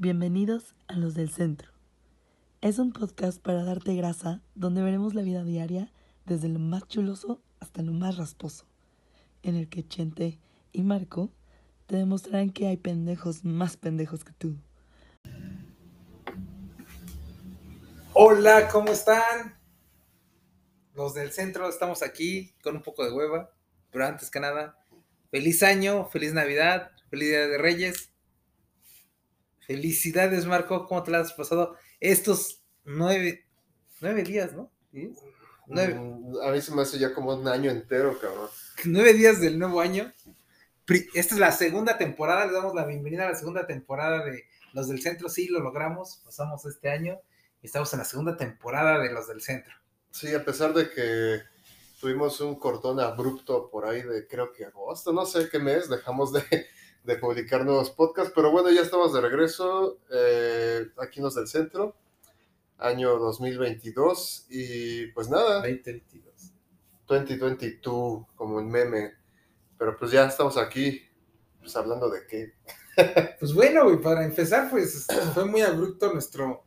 Bienvenidos a Los del Centro. Es un podcast para darte grasa donde veremos la vida diaria desde lo más chuloso hasta lo más rasposo, en el que Chente y Marco te demostrarán que hay pendejos más pendejos que tú. Hola, ¿cómo están? Los del centro estamos aquí con un poco de hueva, pero antes que nada, feliz año, feliz Navidad, feliz Día de Reyes. Felicidades, Marco, ¿cómo te la has pasado estos nueve, nueve días, no? Nueve, Mm, A mí se me hace ya como un año entero, cabrón. nueve días del nuevo año. Esta es la segunda temporada, le damos la bienvenida a la segunda temporada de Los del Centro, sí, lo logramos, pasamos este año y estamos en la segunda temporada de Los del Centro. Sí, a pesar de que tuvimos un cortón abrupto por ahí de creo que agosto, no sé qué mes, dejamos de, de publicar nuevos podcasts, pero bueno, ya estamos de regreso eh, aquí en los del centro, año 2022, y pues nada, 2022. 2022, como un meme, pero pues ya estamos aquí, pues hablando de qué. Pues bueno, güey, para empezar, pues fue muy abrupto nuestro,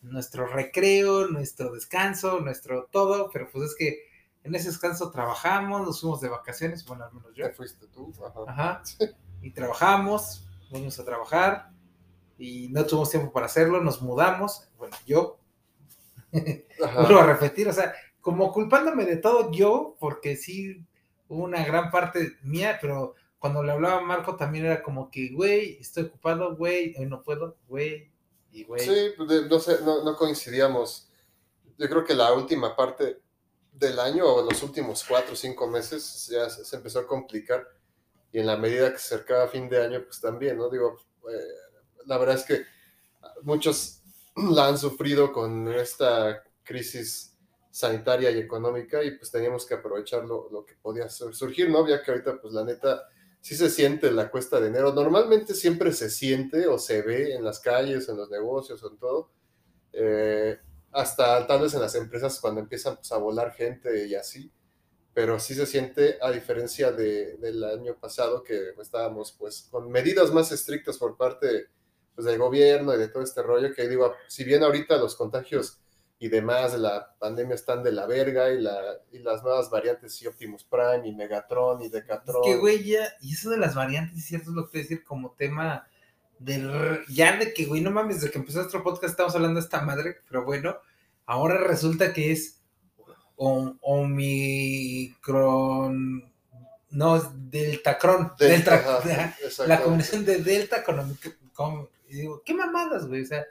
nuestro recreo, nuestro descanso, nuestro todo, pero pues es que en ese descanso trabajamos, nos fuimos de vacaciones, bueno, al menos yo. ¿Qué fuiste tú? Ajá. Ajá. Y trabajamos, fuimos a trabajar y no tuvimos tiempo para hacerlo, nos mudamos, bueno, yo, vuelvo a repetir, o sea, como culpándome de todo yo, porque sí hubo una gran parte mía, pero cuando le hablaba a Marco también era como que, güey, estoy ocupado, güey, hoy no puedo, güey, y güey. Sí, no sé, no, no coincidíamos. Yo creo que la última parte del año o los últimos cuatro o cinco meses ya se, se empezó a complicar y en la medida que se acercaba fin de año, pues también, ¿no? Digo, eh, la verdad es que muchos la han sufrido con esta crisis sanitaria y económica y pues teníamos que aprovechar lo, lo que podía sur- surgir, ¿no? Ya que ahorita, pues la neta, sí se siente la cuesta de enero. Normalmente siempre se siente o se ve en las calles, en los negocios, en todo. Eh, hasta tal vez en las empresas cuando empiezan pues, a volar gente y así. Pero sí se siente, a diferencia de, del año pasado, que estábamos pues con medidas más estrictas por parte pues, del gobierno y de todo este rollo, que digo, si bien ahorita los contagios y demás de la pandemia están de la verga y, la, y las nuevas variantes y Optimus Prime y Megatron y Es Decatron. que, güey, ya, y eso de las variantes, es cierto, es lo que te decir como tema del. Ya de que, güey, no mames, desde que empezó nuestro podcast estamos hablando de esta madre, pero bueno, ahora resulta que es Omicron. No, es Deltacron. Delta, Delta, ajá, la combinación de Delta con, Omic- con- y digo, ¿qué mamadas, güey? O sea,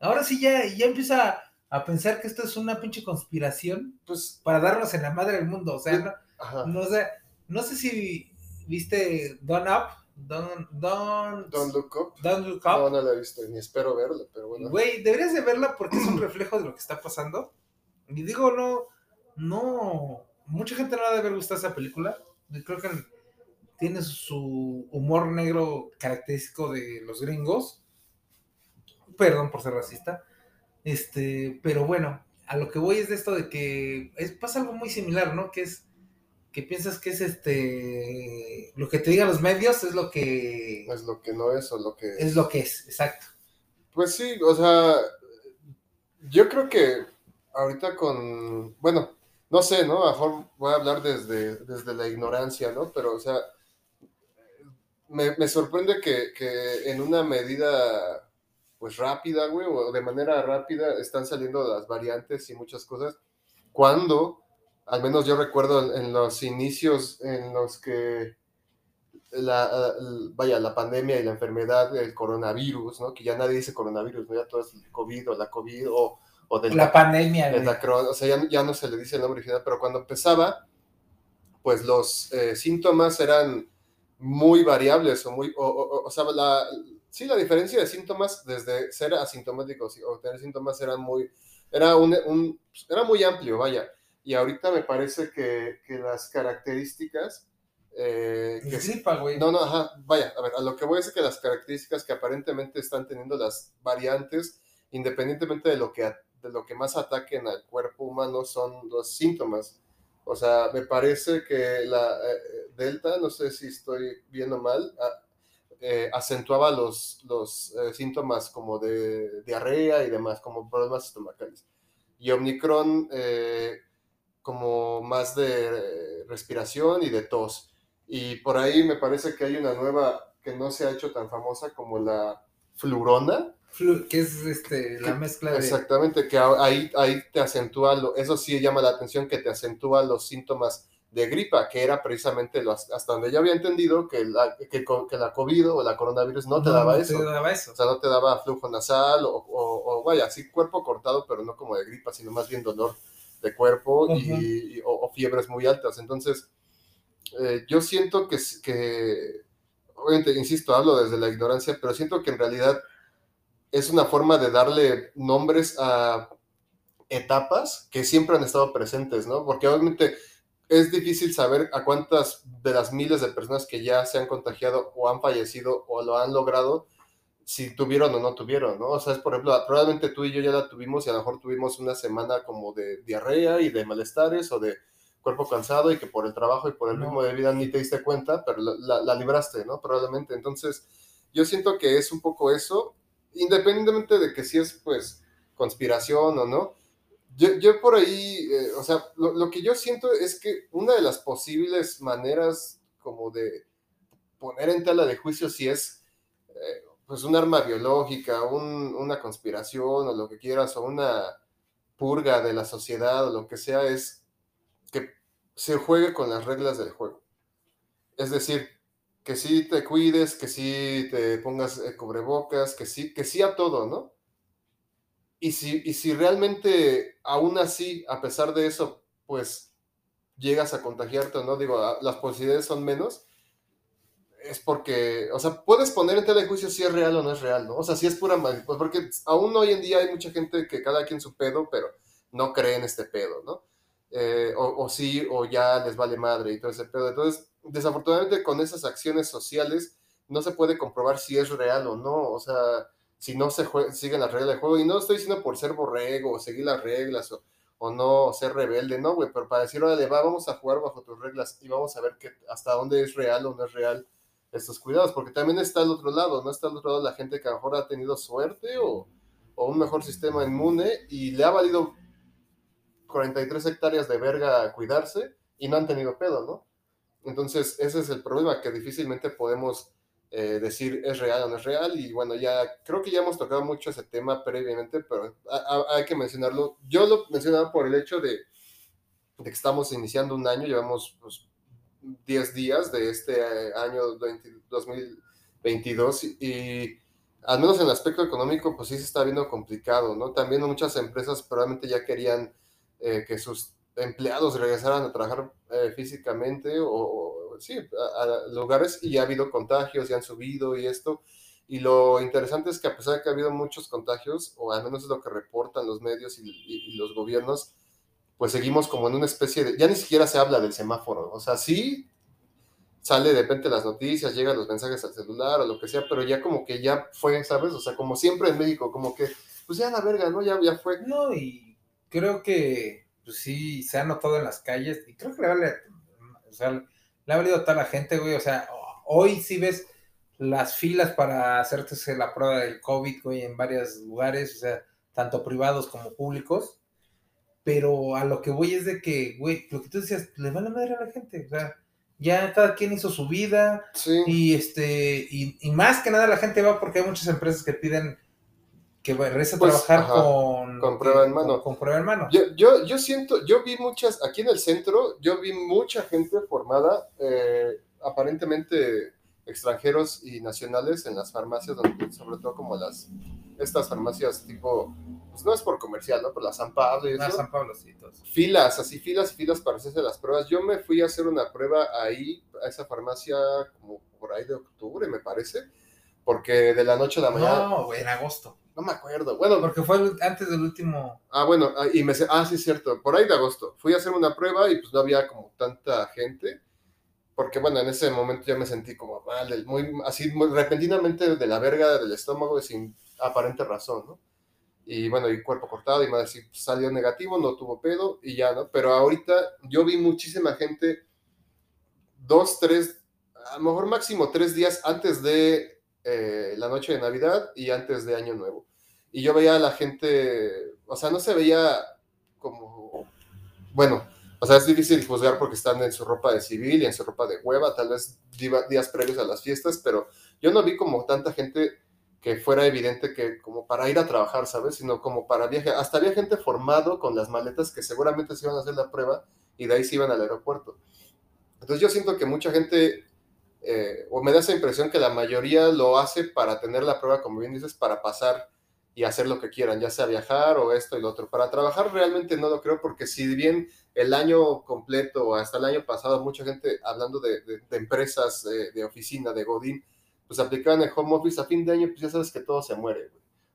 ahora sí ya, ya empieza a pensar que esto es una pinche conspiración Pues, para darnos en la madre del mundo. O sea, no, ajá. no sé, no sé si viste Don Up, Don, Don, Don't Look Up. Don't Look No, Up. no la he visto, ni espero verla, pero bueno. Güey, deberías de verla porque es un reflejo de lo que está pasando. Y digo, no, no, mucha gente no ha de haber gustado esa película. Creo que tiene su humor negro característico de los gringos. Perdón por ser racista. Este, pero bueno, a lo que voy es de esto de que es, pasa algo muy similar, ¿no? Que es que piensas que es este lo que te digan los medios es lo que Es lo que no es o lo que es lo que es, exacto. Pues sí, o sea, yo creo que ahorita con, bueno, no sé, ¿no? A lo mejor voy a hablar desde, desde la ignorancia, ¿no? Pero, o sea, me, me sorprende que, que en una medida, pues rápida, güey, o de manera rápida están saliendo las variantes y muchas cosas, cuando, al menos yo recuerdo en, los inicios en los que la, el- vaya, la pandemia y la enfermedad del coronavirus, ¿no? Que ya nadie dice coronavirus, ¿no? Ya todo es COVID o la COVID o, o del La pandemia, o sea, ya, ya no se le dice el nombre original, pero cuando empezaba, pues los eh, síntomas eran muy variables o muy, o, o- o sea, la, sí, la diferencia de síntomas desde ser asintomáticos o tener síntomas era muy, era un, un- era muy amplio, vaya, y ahorita me parece que, que las características eh, que Es gripa, güey. no, no, ajá, vaya, a ver, a lo que voy es que las características que aparentemente están teniendo las variantes, independientemente de lo que, de lo que más ataquen al cuerpo humano, son los síntomas. O sea, me parece que la eh, Delta, no sé si estoy viendo mal, ah, eh, acentuaba los, los eh, síntomas como de diarrea y demás, como problemas estomacales. Y Omicron eh, como más de respiración y de tos. Y por ahí me parece que hay una nueva que no se ha hecho tan famosa como la flurona. Que es este, la mezcla de... Exactamente, que ahí, ahí te acentúa, lo- eso sí llama la atención, que te acentúa los síntomas de gripa, que era precisamente los, hasta donde yo había entendido que la, que, que la COVID o la coronavirus no te daba no eso. te daba eso. O sea, no te daba flujo nasal o, o- o, vaya, así cuerpo cortado, pero no como de gripa, sino más bien dolor de cuerpo y, Ujú. y- o, o fiebres muy altas. Entonces, eh, yo siento que, que, obviamente, insisto, hablo desde la ignorancia, pero siento que en realidad es una forma de darle nombres a etapas que siempre han estado presentes, ¿no? Porque obviamente es difícil saber a cuántas de las miles de personas que ya se han contagiado o han fallecido o lo han logrado, si tuvieron o no tuvieron, ¿no? O sea, es por ejemplo, probablemente tú y yo ya la tuvimos y a lo mejor tuvimos una semana como de diarrea y de malestares o de cuerpo cansado y que por el trabajo y por el ritmo de vida ni te diste cuenta, pero la, la- la libraste, ¿no? Probablemente. Entonces, yo siento que es un poco eso, independientemente de que si es, pues, conspiración o no. Yo, por ahí, eh, o sea, lo, que yo siento es que una de las posibles maneras como de poner en tela de juicio si es eh, pues un arma biológica, un- una conspiración o lo que quieras, o una purga de la sociedad o lo que sea, es que se juegue con las reglas del juego. Es decir, que sí te cuides, que sí te pongas eh, cubrebocas, que sí, que sí a todo, ¿no? Y si, y si realmente, aún así, a pesar de eso, pues llegas a contagiarte no, digo, a- las posibilidades son menos, es porque, o sea, puedes poner en tela de juicio si es real o no es real, ¿no? O sea, si es pura mal, pues porque aún hoy en día hay mucha gente que cada quien su pedo, pero no cree en este pedo, ¿no? Eh, o, o sí, o ya les vale madre y todo ese pedo. Entonces, desafortunadamente con esas acciones sociales no se puede comprobar si es real o no, o sea, si no se jue- siguen las reglas del juego. Y no estoy diciendo por ser borrego o seguir las reglas o, o no ser rebelde, no, güey, pero para decir, órale, va, vamos a jugar bajo tus reglas y vamos a ver que, hasta dónde es real o no es real estos cuidados, porque también está el otro lado, ¿no? Está al otro lado la gente que a lo mejor ha tenido suerte o, o un mejor sistema inmune y le ha valido 43 hectáreas de verga a cuidarse y no han tenido pedo, ¿no? Entonces, ese es el problema, que difícilmente podemos eh, decir es real o no es real. Y bueno, ya creo que ya hemos tocado mucho ese tema previamente, pero ha- hay que mencionarlo. Yo lo mencionaba por el hecho de, de que estamos iniciando un año, llevamos pues, 10 días de este eh, año 20 2022 y, y al menos en el aspecto económico, pues sí se está viendo complicado, ¿no? También muchas empresas probablemente ya querían eh, que sus empleados regresaran a trabajar eh, físicamente o, o, sí, a, a lugares y ha habido contagios, ya han subido y esto. Y lo interesante es que a pesar de que ha habido muchos contagios, o al menos es lo que reportan los medios y, y- y los gobiernos, pues seguimos como en una especie de, ya ni siquiera se habla del semáforo, o sea, sí sale de repente las noticias, llegan los mensajes al celular o lo que sea, pero ya como que ya fue, ¿sabes? O sea, como siempre en México, como que, pues ya la verga, ¿no? Ya, ya fue. No, y creo que pues sí se ha notado en las calles y creo que le vale, o sea, le ha valido a toda la gente, güey, o sea, hoy sí ves las filas para hacerte la prueba del COVID, güey, en varios lugares, o sea, tanto privados como públicos, pero a lo que voy es de que, güey, lo que tú decías, le vale madre a la gente, o sea, ya cada quien hizo su vida, Sí. y este, y, y más que nada la gente va porque hay muchas empresas que piden que regrese a Pues, trabajar ajá, con, con prueba en mano. Con, con prueba en mano. Yo, yo, yo siento, yo vi muchas, aquí en el centro, yo vi mucha gente formada, eh, aparentemente extranjeros y nacionales en las farmacias, donde, sobre todo como las, estas farmacias tipo, pues no es por comercial, ¿no? Pero la San Pablo y eso. Ah, San Pablo, sí, todo eso. filas, así filas y filas para hacerse las pruebas. Yo me fui a hacer una prueba ahí, a esa farmacia, como por ahí de octubre, me parece, porque de la noche a la mañana, no, No, güey, en agosto. Me acuerdo. Bueno, Porque fue antes del último. ah, bueno, ah, y me, ah, sí, cierto, por ahí de agosto. Fui a hacer una prueba y pues no había como tanta gente, porque bueno, en ese momento ya me sentí como mal, muy, así, muy repentinamente de la verga del estómago sin aparente razón, ¿no? y bueno, y cuerpo cortado, y madre, sí, salió negativo, no tuvo pedo, y ya, ¿no? Pero ahorita yo vi muchísima gente, dos, tres a lo mejor máximo tres días antes de eh, la noche de Navidad y antes de Año Nuevo. Y yo veía a la gente, o sea, no se veía como, bueno, o sea, es difícil juzgar porque están en su ropa de civil y en su ropa de hueva, tal vez días previos a las fiestas, pero yo no vi como tanta gente que fuera evidente que como para ir a trabajar, ¿sabes? Sino como para viaje. Hasta había gente formado con las maletas que seguramente se iban a hacer la prueba y de ahí se iban al aeropuerto. Entonces yo siento que mucha gente, eh, o me da esa impresión que la mayoría lo hace para tener la prueba, como bien dices, para pasar y hacer lo que quieran, ya sea viajar o esto y lo otro. Para trabajar realmente no lo creo porque si bien el año completo hasta el año pasado mucha gente hablando de, empresas, de, de oficina, de Godín, pues aplicaban el home office a fin de año, pues ya sabes que todo se muere.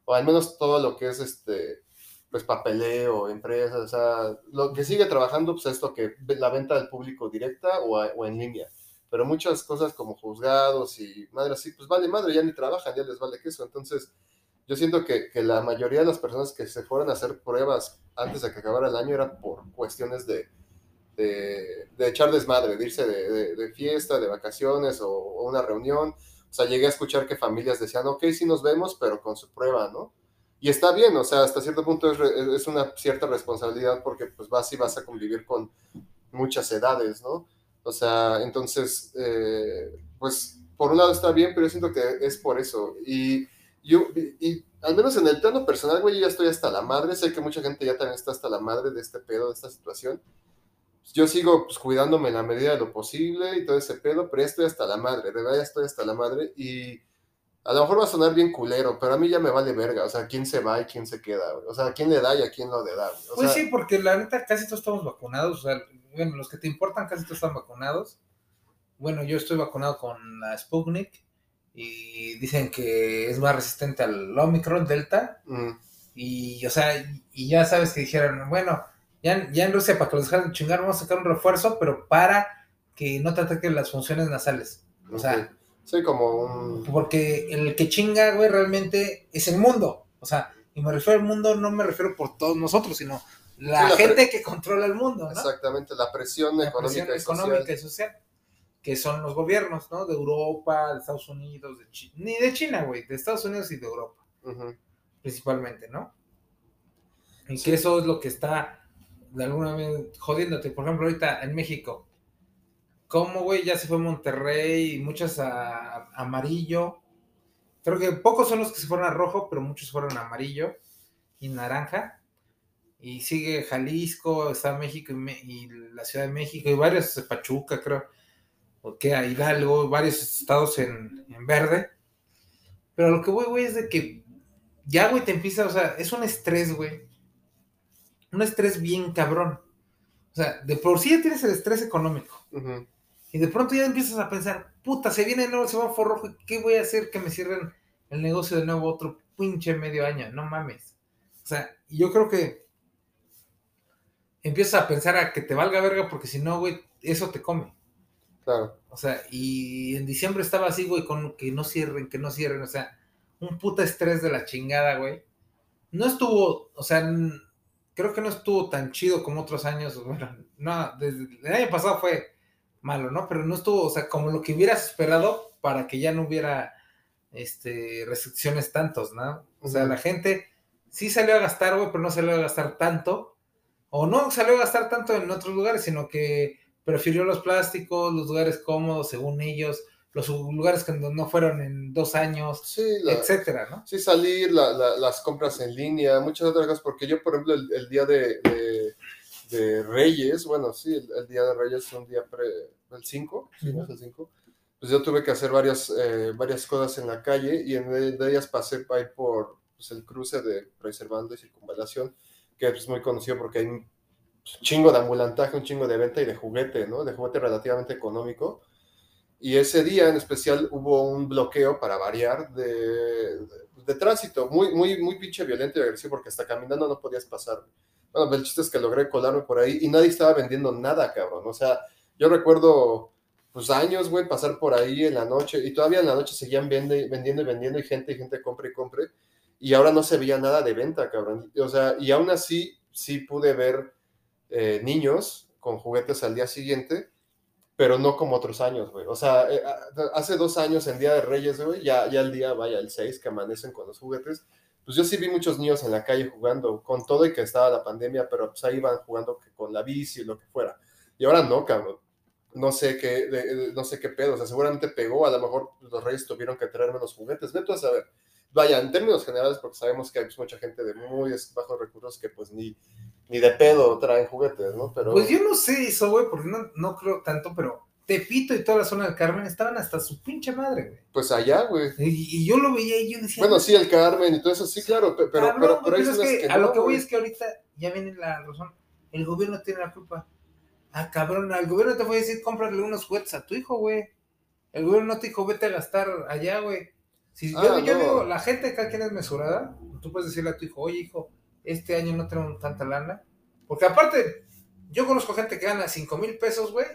O al menos todo lo que es este, pues papeleo, empresas, o sea, lo que sigue trabajando, pues es que la venta del público directa o, en línea. Pero muchas cosas como juzgados y madre así, pues vale madre, ya ni trabajan, ya les vale queso. Entonces, yo siento que, que, la mayoría de las personas que se fueron a hacer pruebas antes de que acabara el año era por cuestiones de, de, de echar desmadre, de irse de, de, fiesta, de vacaciones o, o, una reunión. O sea, llegué a escuchar que familias decían, ok, sí nos vemos, pero con su prueba, ¿no? Y está bien, o sea, hasta cierto punto es, es una cierta responsabilidad porque pues vas y vas a convivir con muchas edades, ¿no? O sea, entonces, eh, pues por un lado está bien, pero yo siento que es por eso. Y yo, y, al menos en el plano personal, güey, yo ya estoy hasta la madre. Sé que mucha gente ya también está hasta la madre de este pedo, de esta situación yo sigo pues, cuidándome en la medida de lo posible y todo ese pedo, pero ya estoy hasta la madre, de verdad ya estoy hasta la madre y a lo mejor va a sonar bien culero, pero a mí ya me vale verga, o sea, quién se va y quién se queda, güey. o sea, quién le da y a quién no le da. Güey. O pues sea, sí, porque la neta casi todos estamos vacunados, o sea, bueno, los que te importan casi todos están vacunados. Bueno, yo estoy vacunado con la Sputnik y dicen que es más resistente al Omicron Delta. mm, Y, o sea, y ya sabes que dijeron, bueno, ya, ya en Rusia, para que los dejen de chingar, vamos a sacar un refuerzo, pero para que no te ataquen las funciones nasales. O sea, ok. sí, como un... porque el que chinga, güey, realmente es el mundo. O sea, y me refiero al mundo, no me refiero por todos nosotros, sino la Sí, la gente que controla el mundo, ¿no? Exactamente, la presión La económica presión y social. económica y social. Que son los gobiernos, ¿no? De Europa, de Estados Unidos, de China. Ni de China, güey, de Estados Unidos y de Europa, principalmente, ¿no? Y que eso es lo que está de alguna vez jodiéndote. Por ejemplo, ahorita en México, ¿cómo, güey? Ya se fue Monterrey y muchas a, a amarillo. Creo que pocos son los que se fueron a rojo, pero muchos fueron a amarillo y naranja. Y sigue Jalisco, está México y, Me- y la Ciudad de México y varios, Pachuca, creo. Que a Hidalgo, varios estados en, en verde. Pero lo que voy, güey, es de que ya, güey, te empieza, o sea, es un estrés, güey. Un estrés bien cabrón. O sea, de por sí ya tienes el estrés económico. Y de pronto ya empiezas a pensar, puta, se viene el nuevo semáforo rojo, ¿qué voy a hacer que me cierren el negocio de nuevo otro pinche medio año? No mames. O sea, yo creo que empiezas a pensar a que te valga verga porque si no, güey, eso te come. Claro, O sea, y en diciembre estaba así, güey, con que no cierren, que no cierren, o sea, un puta estrés de la chingada, güey. No estuvo, o sea, creo que no estuvo tan chido como otros años, bueno, no, desde el año pasado fue malo, ¿no? Pero no estuvo, o sea, como lo que hubieras esperado para que ya no hubiera, este, restricciones tantos, ¿no? O sea, la gente sí salió a gastar, güey, pero no salió a gastar tanto, o no salió a gastar tanto en otros lugares, sino que prefirió los plásticos, los lugares cómodos, según ellos, los lugares que no fueron en dos años, sí, la- etcétera, ¿no? sí salir, la- la- las compras en línea, muchas otras cosas, porque yo, por ejemplo, el, el día de, de- de Reyes, bueno, sí, el, el día de Reyes es un día pre, el 5, sí, ¿no? El 5, pues yo tuve que hacer varias, eh, varias cosas en la calle y en de, de ellas pasé por pues, el cruce de Preservando y Circunvalación, que es muy conocido porque hay chingo de ambulantaje, un chingo de venta y de juguete, ¿no? De juguete relativamente económico. Y ese día en especial hubo un bloqueo para variar de, de, de tránsito, muy, muy, muy pinche violento y agresivo, porque hasta caminando no podías pasar. Bueno, el chiste es que logré colarme por ahí y nadie estaba vendiendo nada, cabrón. O sea, yo recuerdo, pues años, güey, pasar por ahí en la noche y todavía en la noche seguían vende- vendiendo y vendiendo y gente y gente compra y compre. Y ahora no se veía nada de venta, cabrón. O sea, y aún así sí pude ver eh, niños con juguetes al día siguiente pero no como otros años, güey. O sea, eh, hace dos años en Día de Reyes, güey, ya, ya el día, vaya, el 6, que amanecen con los juguetes, pues yo sí vi muchos niños en la calle jugando, con todo y que estaba la pandemia, pero pues ahí iban jugando con la bici y lo que fuera. Y ahora no, cabrón. No sé qué, de- de- no sé qué pedo, o sea, seguramente pegó, a lo mejor los reyes tuvieron que traer menos juguetes, vete a saber. Vaya, en términos generales, porque sabemos que hay pues, mucha gente de muy bajos recursos que pues ni, ni de pedo traen juguetes, ¿no? Pero... Pues yo no sé eso, güey, porque no, no creo tanto, pero Tepito y toda la zona del Carmen estaban hasta su pinche madre, güey. Pues allá, güey. Y, y yo lo veía y yo decía. Bueno, sí, el Carmen y todo eso, sí, claro, pe- pero, cabrón, pero, pero pero es que, que a lo que voy güey. es que ahorita ya viene la razón. El gobierno tiene la culpa. Ah, cabrón, el gobierno te fue a decir cómprale unos juguetes a tu hijo, güey. El gobierno no te dijo vete a gastar allá, güey. Si yo, Ah, yo no. digo, la gente acá quien es mesurada, tú puedes decirle a tu hijo, oye, hijo, este año no tenemos tanta lana. Porque aparte, yo conozco gente que gana 5 mil pesos, güey,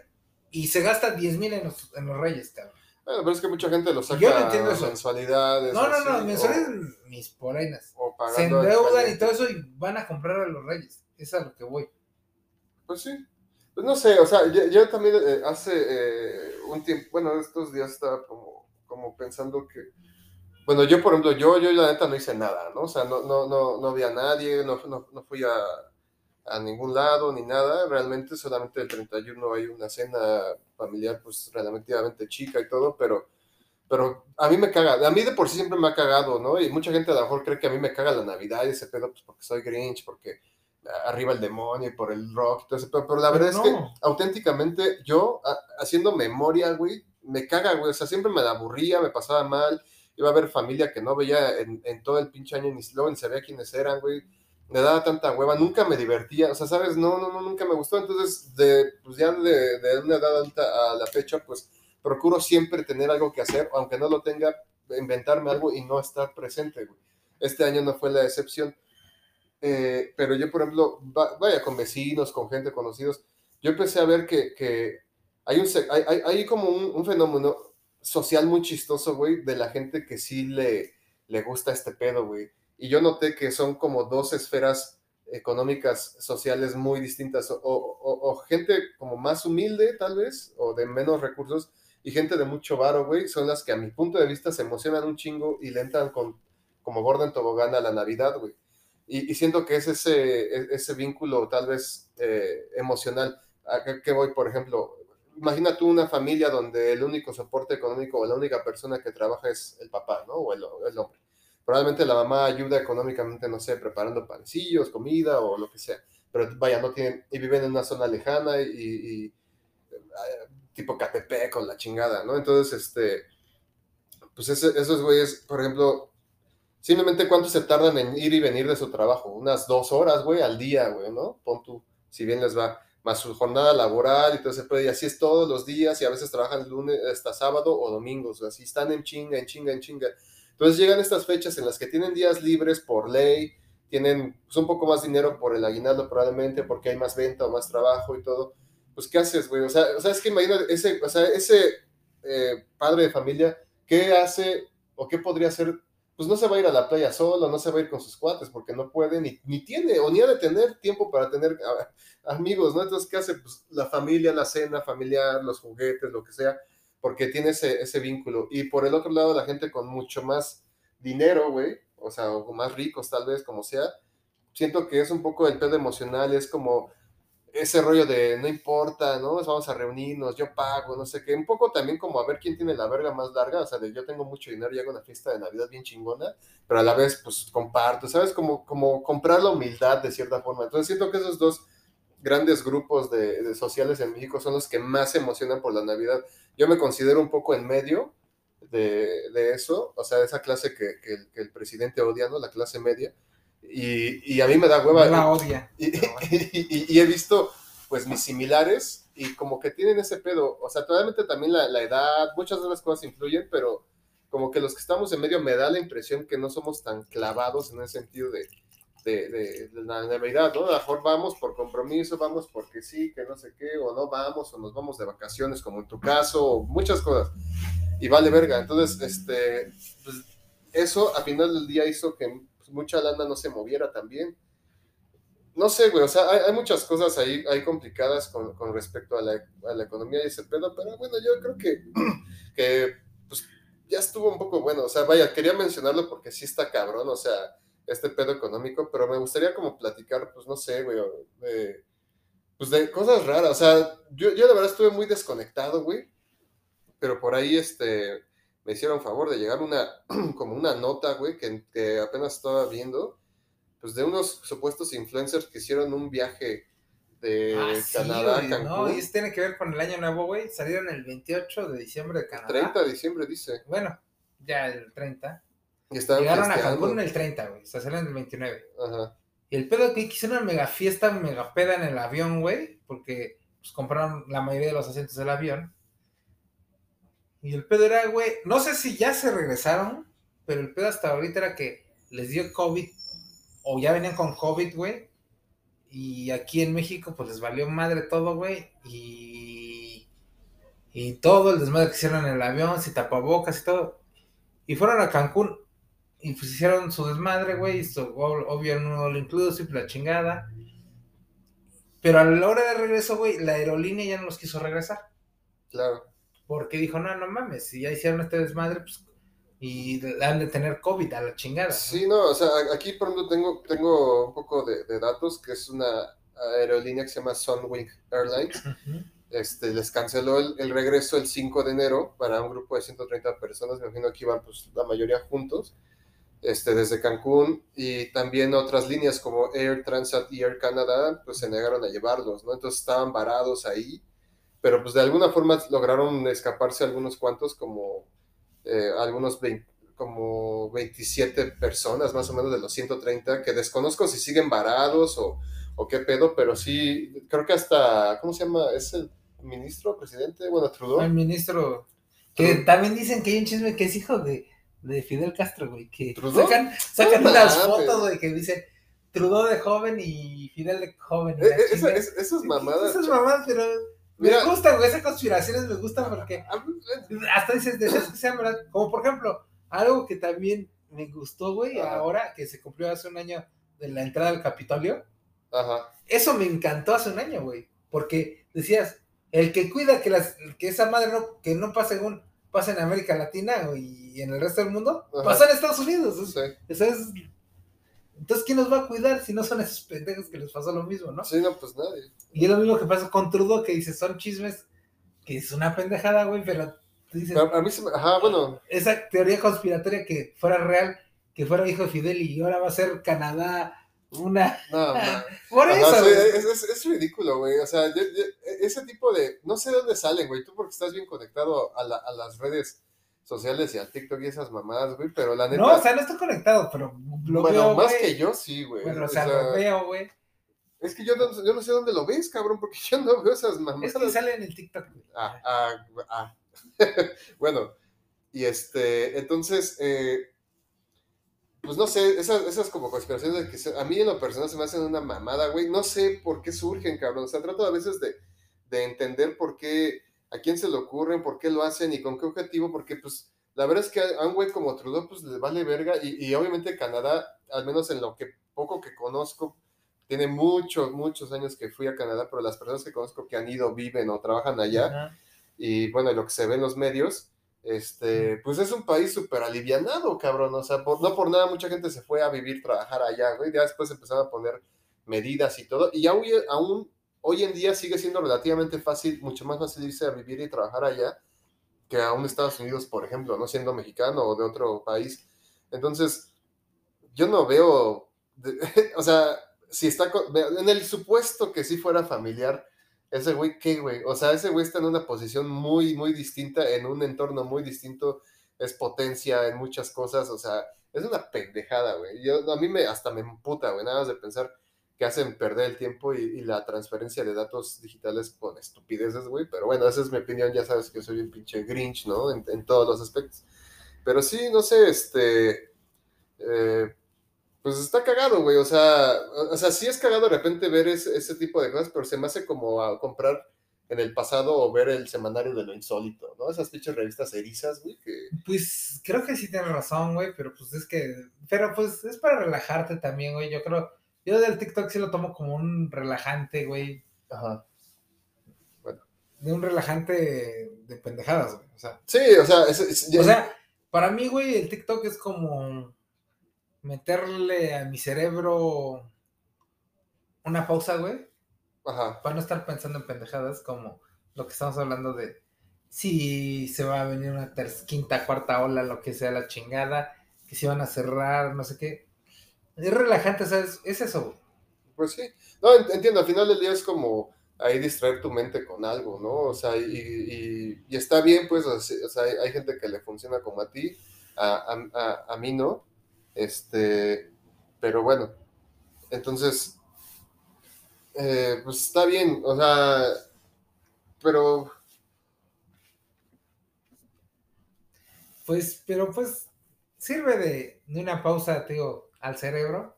y se gasta 10 mil en los, en los reyes, cabrón. Bueno, pero es que mucha gente lo saca Yo no entiendo eso. mensualidades. No, no, así, no, me o- mis porenas. O, Se endeudan y todo eso y van a comprar a los reyes. Es a lo que voy. Pues sí. Pues no sé, o sea, yo, yo también eh, hace eh, un tiempo, bueno, estos días estaba como, como pensando que, bueno, yo por ejemplo, yo, yo la neta no hice nada, ¿no? O sea, no, no, no, no vi a nadie, no, no, no fui a, a ningún lado ni nada, realmente solamente el 31 hay una cena familiar pues relativamente chica y todo, pero, pero a mí me caga, a mí de por sí siempre me ha cagado, ¿no? Y mucha gente a lo mejor cree que a mí me caga la Navidad y ese pedo, pues porque soy Grinch, porque arriba el demonio y por el rock y todo ese pedo, pero la Pero verdad es que auténticamente yo a- haciendo memoria, güey, me caga, güey, o sea, siempre me la aburría, me pasaba mal, iba a ver familia que no veía en, todo el pinche año, ni luego ni sabía quiénes eran, güey, me daba tanta hueva, nunca me divertía, o sea, sabes, no, no, no, nunca me gustó, entonces, de, pues ya de, una edad alta a la fecha, pues procuro siempre tener algo que hacer, aunque no lo tenga, inventarme algo y no estar presente, güey. Este año no fue la excepción. Eh, pero yo, por ejemplo, va- vaya con vecinos, con gente conocidos, yo empecé a ver que, hay, un, hay, hay, como un fenómeno social muy chistoso, güey, de la gente que sí le, le gusta este pedo, güey. Y yo noté que son como dos esferas económicas, sociales muy distintas, o, o- o- gente como más humilde, tal vez, o de menos recursos, y gente de mucho varo, güey, son las que a mi punto de vista se emocionan un chingo y le entran con, como gorda en tobogán a la Navidad, güey. Y, y siento que es ese, e- ese vínculo tal vez eh, emocional. ¿A qué voy, por ejemplo? Imagina tú una familia donde el único soporte económico o la única persona que trabaja es el papá, ¿no? O el, hombre. Probablemente la mamá ayuda económicamente, no sé, preparando panecillos, comida o lo que sea. Pero vaya, no tienen, y viven en una zona lejana y, eh, tipo Catepec con la chingada, ¿no? Entonces, este, pues ese- esos güeyes, por ejemplo, simplemente cuánto se tardan en ir y venir de su trabajo, unas dos horas, güey, al día, güey, ¿no? Pon tú, si bien les va, más su jornada laboral y todo ese pedo, y así es todos los días, y a veces trabajan lunes hasta sábado o domingos, así están en chinga, en chinga, en chinga. Entonces llegan estas fechas en las que tienen días libres por ley, tienen pues, un poco más dinero por el aguinaldo probablemente, porque hay más venta o más trabajo y todo. Pues, ¿qué haces, güey? O sea, o sea es que imagina ese, o sea, ese eh, padre de familia, ¿qué hace o qué podría hacer? Pues no se va a ir a la playa solo, no se va a ir con sus cuates, porque no puede, ni, ni tiene, o ni ha de tener tiempo para tener amigos, ¿no? Entonces, ¿qué hace? Pues la familia, la cena familiar, los juguetes, lo que sea, porque tiene ese, ese vínculo. Y por el otro lado, la gente con mucho más dinero, güey, o sea, o más ricos tal vez, como sea, siento que es un poco el pedo emocional, es como ese rollo de no importa, ¿no? Vamos a reunirnos, yo pago, no sé qué, un poco también como a ver quién tiene la verga más larga, o sea, de yo tengo mucho dinero y hago una fiesta de Navidad bien chingona, pero a la vez, pues, comparto, ¿sabes? Como, como comprar la humildad de cierta forma. Entonces siento que esos dos grandes grupos de, de sociales en México son los que más emocionan por la Navidad. Yo me considero un poco en medio de, de eso, o sea, esa clase que, que, el, que el presidente odia, ¿no? La clase media. Y, y, a mí me da hueva. No la odia. Y, y, y, y, he visto, pues, mis similares y como que tienen ese pedo. O sea, probablemente también la, la, edad, muchas de las cosas influyen, pero como que los que estamos en medio me da la impresión que no somos tan clavados en ese sentido de, de, de, de la Navidad, ¿no? A lo mejor vamos por compromiso, vamos porque sí, que no sé qué, o no vamos, o nos vamos de vacaciones, como en tu caso, o muchas cosas. Y vale verga. Entonces, este, pues, eso a final del día hizo que mucha lana no se moviera también. no sé, güey, o sea, hay, muchas cosas ahí, complicadas con, respecto a la, economía y ese pedo, pero bueno, yo creo que, que pues ya estuvo un poco bueno, o sea, vaya, quería mencionarlo porque sí está cabrón, o sea, este pedo económico, pero me gustaría como platicar, pues no sé, güey, de, pues de cosas raras, o sea, yo, yo la verdad estuve muy desconectado, güey, pero por ahí, este, me hicieron favor de llegar una, como una nota, güey, que, que apenas estaba viendo, pues de unos supuestos influencers que hicieron un viaje de Ah, sí, Canadá a güey, Cancún. No, y eso tiene que ver con el año nuevo, güey. Salieron el 28 de diciembre de Canadá. 30 de diciembre dice. Bueno, ya el 30. Y Llegaron a festeando. Cancún el 30, güey. O sea, salieron el 29. Ajá. Y el pedo que hicieron una mega fiesta, mega peda en el avión, güey. Porque pues, compraron la mayoría de los asientos del avión. Y el pedo era, güey. No sé si ya se regresaron. Pero el pedo hasta ahorita era que les dio COVID. O ya venían con COVID, güey. Y aquí en México, pues les valió madre todo, güey. Y. Y todo el desmadre que hicieron en el avión, sin tapabocas y todo. Y fueron a Cancún. Y pues hicieron su desmadre, güey. Obvio, un all inclusive, la chingada. Pero a la hora de regreso, güey, la aerolínea ya no los quiso regresar. Claro. Porque dijo, no, no mames, si ya hicieron este desmadre, pues. Y han de tener COVID a la chingada. ¿no? Sí, no, o sea, aquí por ejemplo tengo, tengo un poco de, de datos, que es una aerolínea que se llama Sunwing Airlines. Este, les canceló el, el regreso el 5 de enero para un grupo de 130 personas, me imagino que iban pues la mayoría juntos, este, desde Cancún y también otras líneas como Air Transat y Air Canada, pues se negaron a llevarlos, ¿no? Entonces estaban varados ahí, pero pues de alguna forma lograron escaparse algunos cuantos, como eh, algunos 20 como 27 personas más o menos de los 130, que desconozco si siguen varados o, o qué pedo, pero sí, creo que hasta, ¿cómo se llama? ¿Es el ministro, presidente? Bueno, Trudeau. El ministro. Que también dicen que hay un chisme que es hijo de, de Fidel Castro, güey. Que ¿Trudeau? sacan, sacan No unas fotos, güey, que dicen Trudeau de joven y Fidel de joven. Eh, eh, esa- es- esas mamadas. Esas mamadas, pero Mira. me gustan, güey. Esas conspiraciones me gustan porque hasta dices, de esas que sean verdad. Como por ejemplo, algo que también me gustó, güey, Ajá. ahora que se cumplió hace un año de la entrada al Capitolio. Ajá. Eso me encantó hace un año, güey. Porque decías, el que cuida que, las, que esa madre no, que no pase en, pase en América Latina y en el resto del mundo, Ajá. pasó en Estados Unidos. Sí. eso es- entonces, ¿quién nos va a cuidar si no son esos pendejos que les pasó lo mismo, no? Sí, no, pues nadie. Y es lo mismo que pasó con Trudeau, que dice, son chismes, que es una pendejada, güey, pero tú dices, A, a mí se me. Ajá, bueno. esa teoría conspiratoria que fuera real, que fuera hijo de Fidel y ahora va a ser Canadá una... No, Por Ajá, eso, es, es- es ridículo, güey. O sea, yo- yo- ese tipo de. No sé de dónde salen, güey. Tú porque estás bien conectado a, la- a las redes sociales y al TikTok y esas mamadas, güey. Pero la neta. No, o sea, no estoy conectado, pero lo bueno, veo, más güey. que yo, sí, güey. Bueno, o sea, lo veo, güey. Es que yo no, yo no sé dónde lo ves, cabrón, porque yo no veo esas mamadas. Es que sale en el TikTok, güey. Ah, ah, ah. bueno, y este, entonces, eh, pues no sé, esas, esas como conspiraciones de que se- a mí en lo personal se me hacen una mamada, güey. No sé por qué surgen, cabrón. O sea, trato a veces de, de entender por qué, a quién se le ocurren, por qué lo hacen y con qué objetivo, porque pues la verdad es que a un güey como Trudeau pues le vale verga y, y obviamente Canadá, al menos en lo que poco que conozco, tiene muchos, muchos años que fui a Canadá, pero las personas que conozco que han ido, viven o trabajan allá, Ajá. y bueno, lo que se ve en los medios, este, pues es un país súper alivianado, cabrón, o sea, por- no por nada mucha gente se fue a vivir, trabajar allá, güey, ya después empezaron a poner medidas y todo, y aún, aún hoy en día sigue siendo relativamente fácil, mucho más fácil irse a vivir y trabajar allá que a un Estados Unidos, por ejemplo, no siendo mexicano o de otro país. Entonces, yo no veo, o sea, si está, en el supuesto que sí fuera familiar, ese güey, ¿qué, güey? O sea, ese güey está en una posición muy, muy distinta, en un entorno muy distinto, es potencia en muchas cosas, o sea, es una pendejada, güey. Yo, a mí me, hasta me emputa, güey, nada más de pensar que hacen perder el tiempo y, y la transferencia de datos digitales con estupideces, güey. Pero bueno, esa es mi opinión, ya sabes que soy un pinche grinch, ¿no? En, todos los aspectos. Pero sí, no sé, este... eh, pues está cagado, güey. O sea, o sea, sí es cagado de repente ver ese, ese tipo de cosas, pero se me hace como comprar en el pasado o ver el semanario de lo insólito, ¿no? Esas pinches revistas erizas, güey. Pues creo que sí tienes razón, güey, pero pues es que, pero pues es para relajarte también, güey. Yo creo Yo del TikTok sí lo tomo como un relajante, güey. Ajá. De un relajante de pendejadas, güey. O sea, Sí, o sea, es- es- o sea, para mí, güey, el TikTok es como meterle a mi cerebro una pausa, güey, ajá. para no estar pensando en pendejadas como lo que estamos hablando de si se va a venir una ter- quinta, cuarta ola, lo que sea la chingada, que si van a cerrar, no sé qué. Es relajante, ¿sabes? Es eso. Pues sí. No, en- entiendo, al final del día es como ahí distraer tu mente con algo, ¿no? O sea, y, y- y está bien, pues, o sea, o sea, hay, hay gente que le funciona como a ti, a, a- a- a mí no. Este, pero bueno, entonces, eh, pues está bien, o sea, pero Pues, pero pues sirve de, de una pausa, te digo, al cerebro.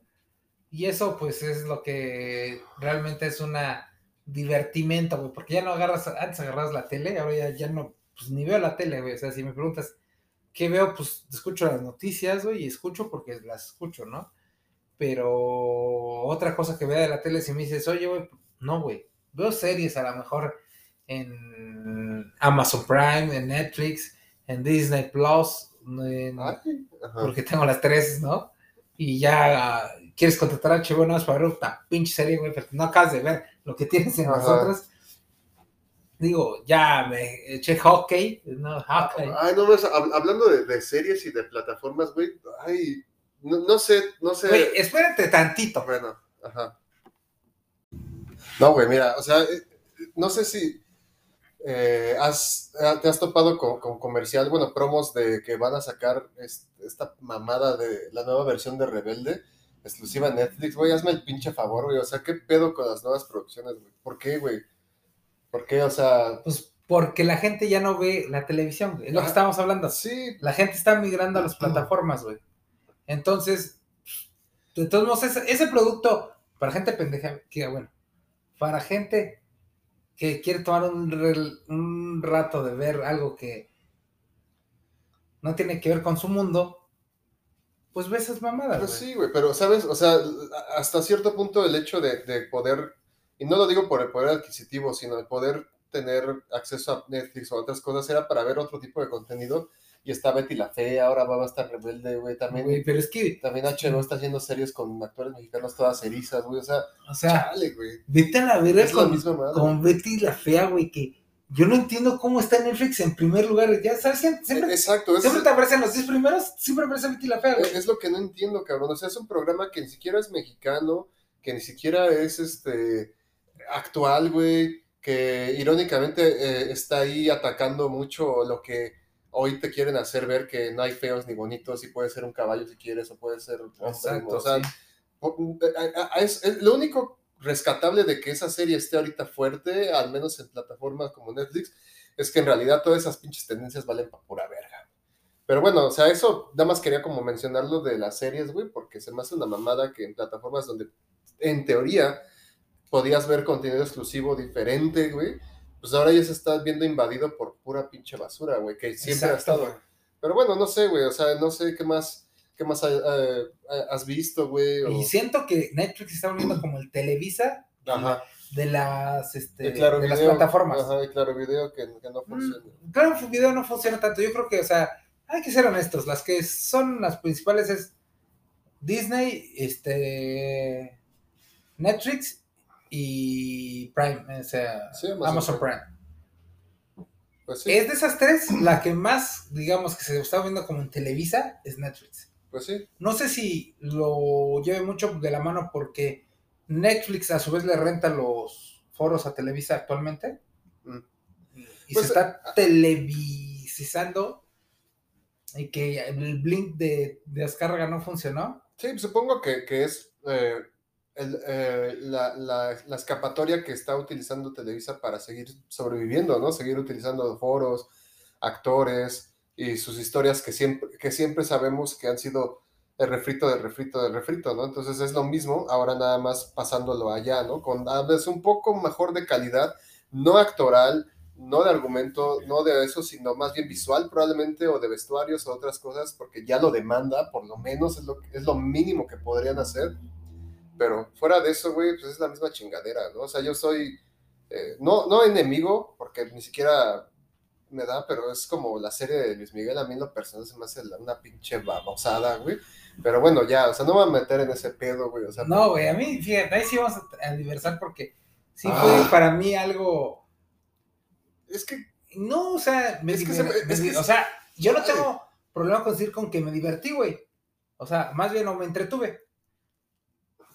Y eso pues es lo que realmente es una divertimento, güey, porque ya no agarras, antes agarras la tele, ahora ya, ya no, pues ni veo la tele, güey. O sea, si me preguntas qué veo, pues escucho las noticias, güey, y escucho porque las escucho, ¿no? Pero otra cosa que vea de la tele, si me dices, oye, güey, no, güey, veo series a lo mejor en Amazon Prime, en Netflix, en Disney Plus, en- porque tengo las tres, ¿no? Y ya ah, quieres contratar a HBO nada más para ver una pinche serie, güey, pero no acabas de ver lo que tienes en otras. Digo, ya me eché hockey, ¿no? Hockey. Ay, no, más, hab- hablando de, de series y de plataformas, güey, ay, no, no sé, no sé. Güey, espérate tantito. Bueno, ajá. No, güey, mira, o sea, eh, no sé si eh, has, eh, te has topado con, con comercial, bueno, promos de que van a sacar es- esta mamada de la nueva versión de Rebelde, exclusiva Netflix, güey, hazme el pinche favor, güey, o sea, ¿qué pedo con las nuevas producciones, güey? ¿Por qué, güey? ¿Por qué? O sea, Pues porque la gente ya no ve la televisión. Es lo que estábamos hablando. sí, La gente está migrando a las plataformas, güey. Entonces, de todos modos, ese, ese producto, para gente pendeja, que bueno, para gente que quiere tomar un, rel- un rato de ver algo que no tiene que ver con su mundo, pues ve esas mamadas, Pues sí, güey, pero sabes, o sea, hasta cierto punto el hecho de, de poder, y no lo digo por el poder adquisitivo, sino el poder tener acceso a Netflix o a otras cosas, era para ver otro tipo de contenido. Y está Betty la Fea, ahora va a estar Rebelde, güey, también. Güey, pero es que, También HBO está haciendo series con actores mexicanos todas erizas, güey, o sea, o sea, chale, güey. vete a la verga con, con Betty la Fea, güey, que yo no entiendo cómo está Netflix en primer lugar. Ya sabes, siempre, siempre, Exacto, es, siempre te aparecen los 10 primeros, siempre aparece Betty la Fea, güey. es lo que no entiendo, cabrón. O sea, es un programa que ni siquiera es mexicano, que ni siquiera es este actual, güey, que irónicamente eh, está ahí atacando mucho lo que hoy te quieren hacer ver que no hay feos ni bonitos y puede ser un caballo si quieres o puede ser Exacto, o sea, es lo único rescatable de que esa serie esté ahorita fuerte, al menos en plataformas como Netflix, es que en realidad todas esas pinches tendencias valen para pura verga. Pero bueno, o sea, eso nada más quería como mencionarlo de las series, güey, porque se me hace una mamada que en plataformas donde en teoría podías ver contenido exclusivo diferente, güey, pues ahora ya se está viendo invadido por pura pinche basura, güey, que siempre ha estado. güey. Pero bueno, no sé, güey, o sea, no sé qué más, qué más eh, has visto, güey. o- Y siento que Netflix está volviendo como el Televisa Ajá. de las, este, claro, de las plataformas. Ajá, y claro, video que, que no funciona. Mm, Claro, el video no funciona tanto. Yo creo que, o sea, hay que ser honestos. Las que son las principales es Disney, este, Netflix y Prime, o sea, Sí, Amazon, Amazon Prime. Pues sí, Es de esas tres, la que más, digamos, que se está viendo como en Televisa es Netflix. pues sí. No sé si lo lleve mucho de la mano porque Netflix a su vez le renta los foros a Televisa actualmente. Mm. Y Pues, se está televisizando y que el blink de, de descarga no funcionó. Sí, supongo que, que es eh, eh, la, escapatoria que está utilizando Televisa para seguir sobreviviendo, ¿no? Seguir utilizando foros, actores y sus historias que siempre, que siempre sabemos que han sido el refrito del refrito del refrito, ¿no? Entonces es lo mismo, ahora nada más pasándolo allá, ¿no? Con veces un poco mejor de calidad, no actoral, no de argumento, no de eso, sino más bien visual probablemente, o de vestuarios o otras cosas, porque ya lo demanda, por lo menos es lo, es lo mínimo que podrían hacer. Pero fuera de eso, güey, pues es la misma chingadera, ¿no? O sea, yo soy, eh, no, no enemigo, porque ni siquiera me da, pero es como la serie de Luis Miguel, a mí en lo personal se me hace una pinche babosada, güey. Pero bueno, ya, o sea, no me voy a meter en ese pedo, güey. O sea, No, güey, a mí, fíjate, ahí sí vamos a aniversar porque sí Ah. fue para mí algo. es que, No, o sea, me, Es que se- me es que- o sea, yo no tengo problema con decir con que me divertí, güey. O sea, más bien no me entretuve.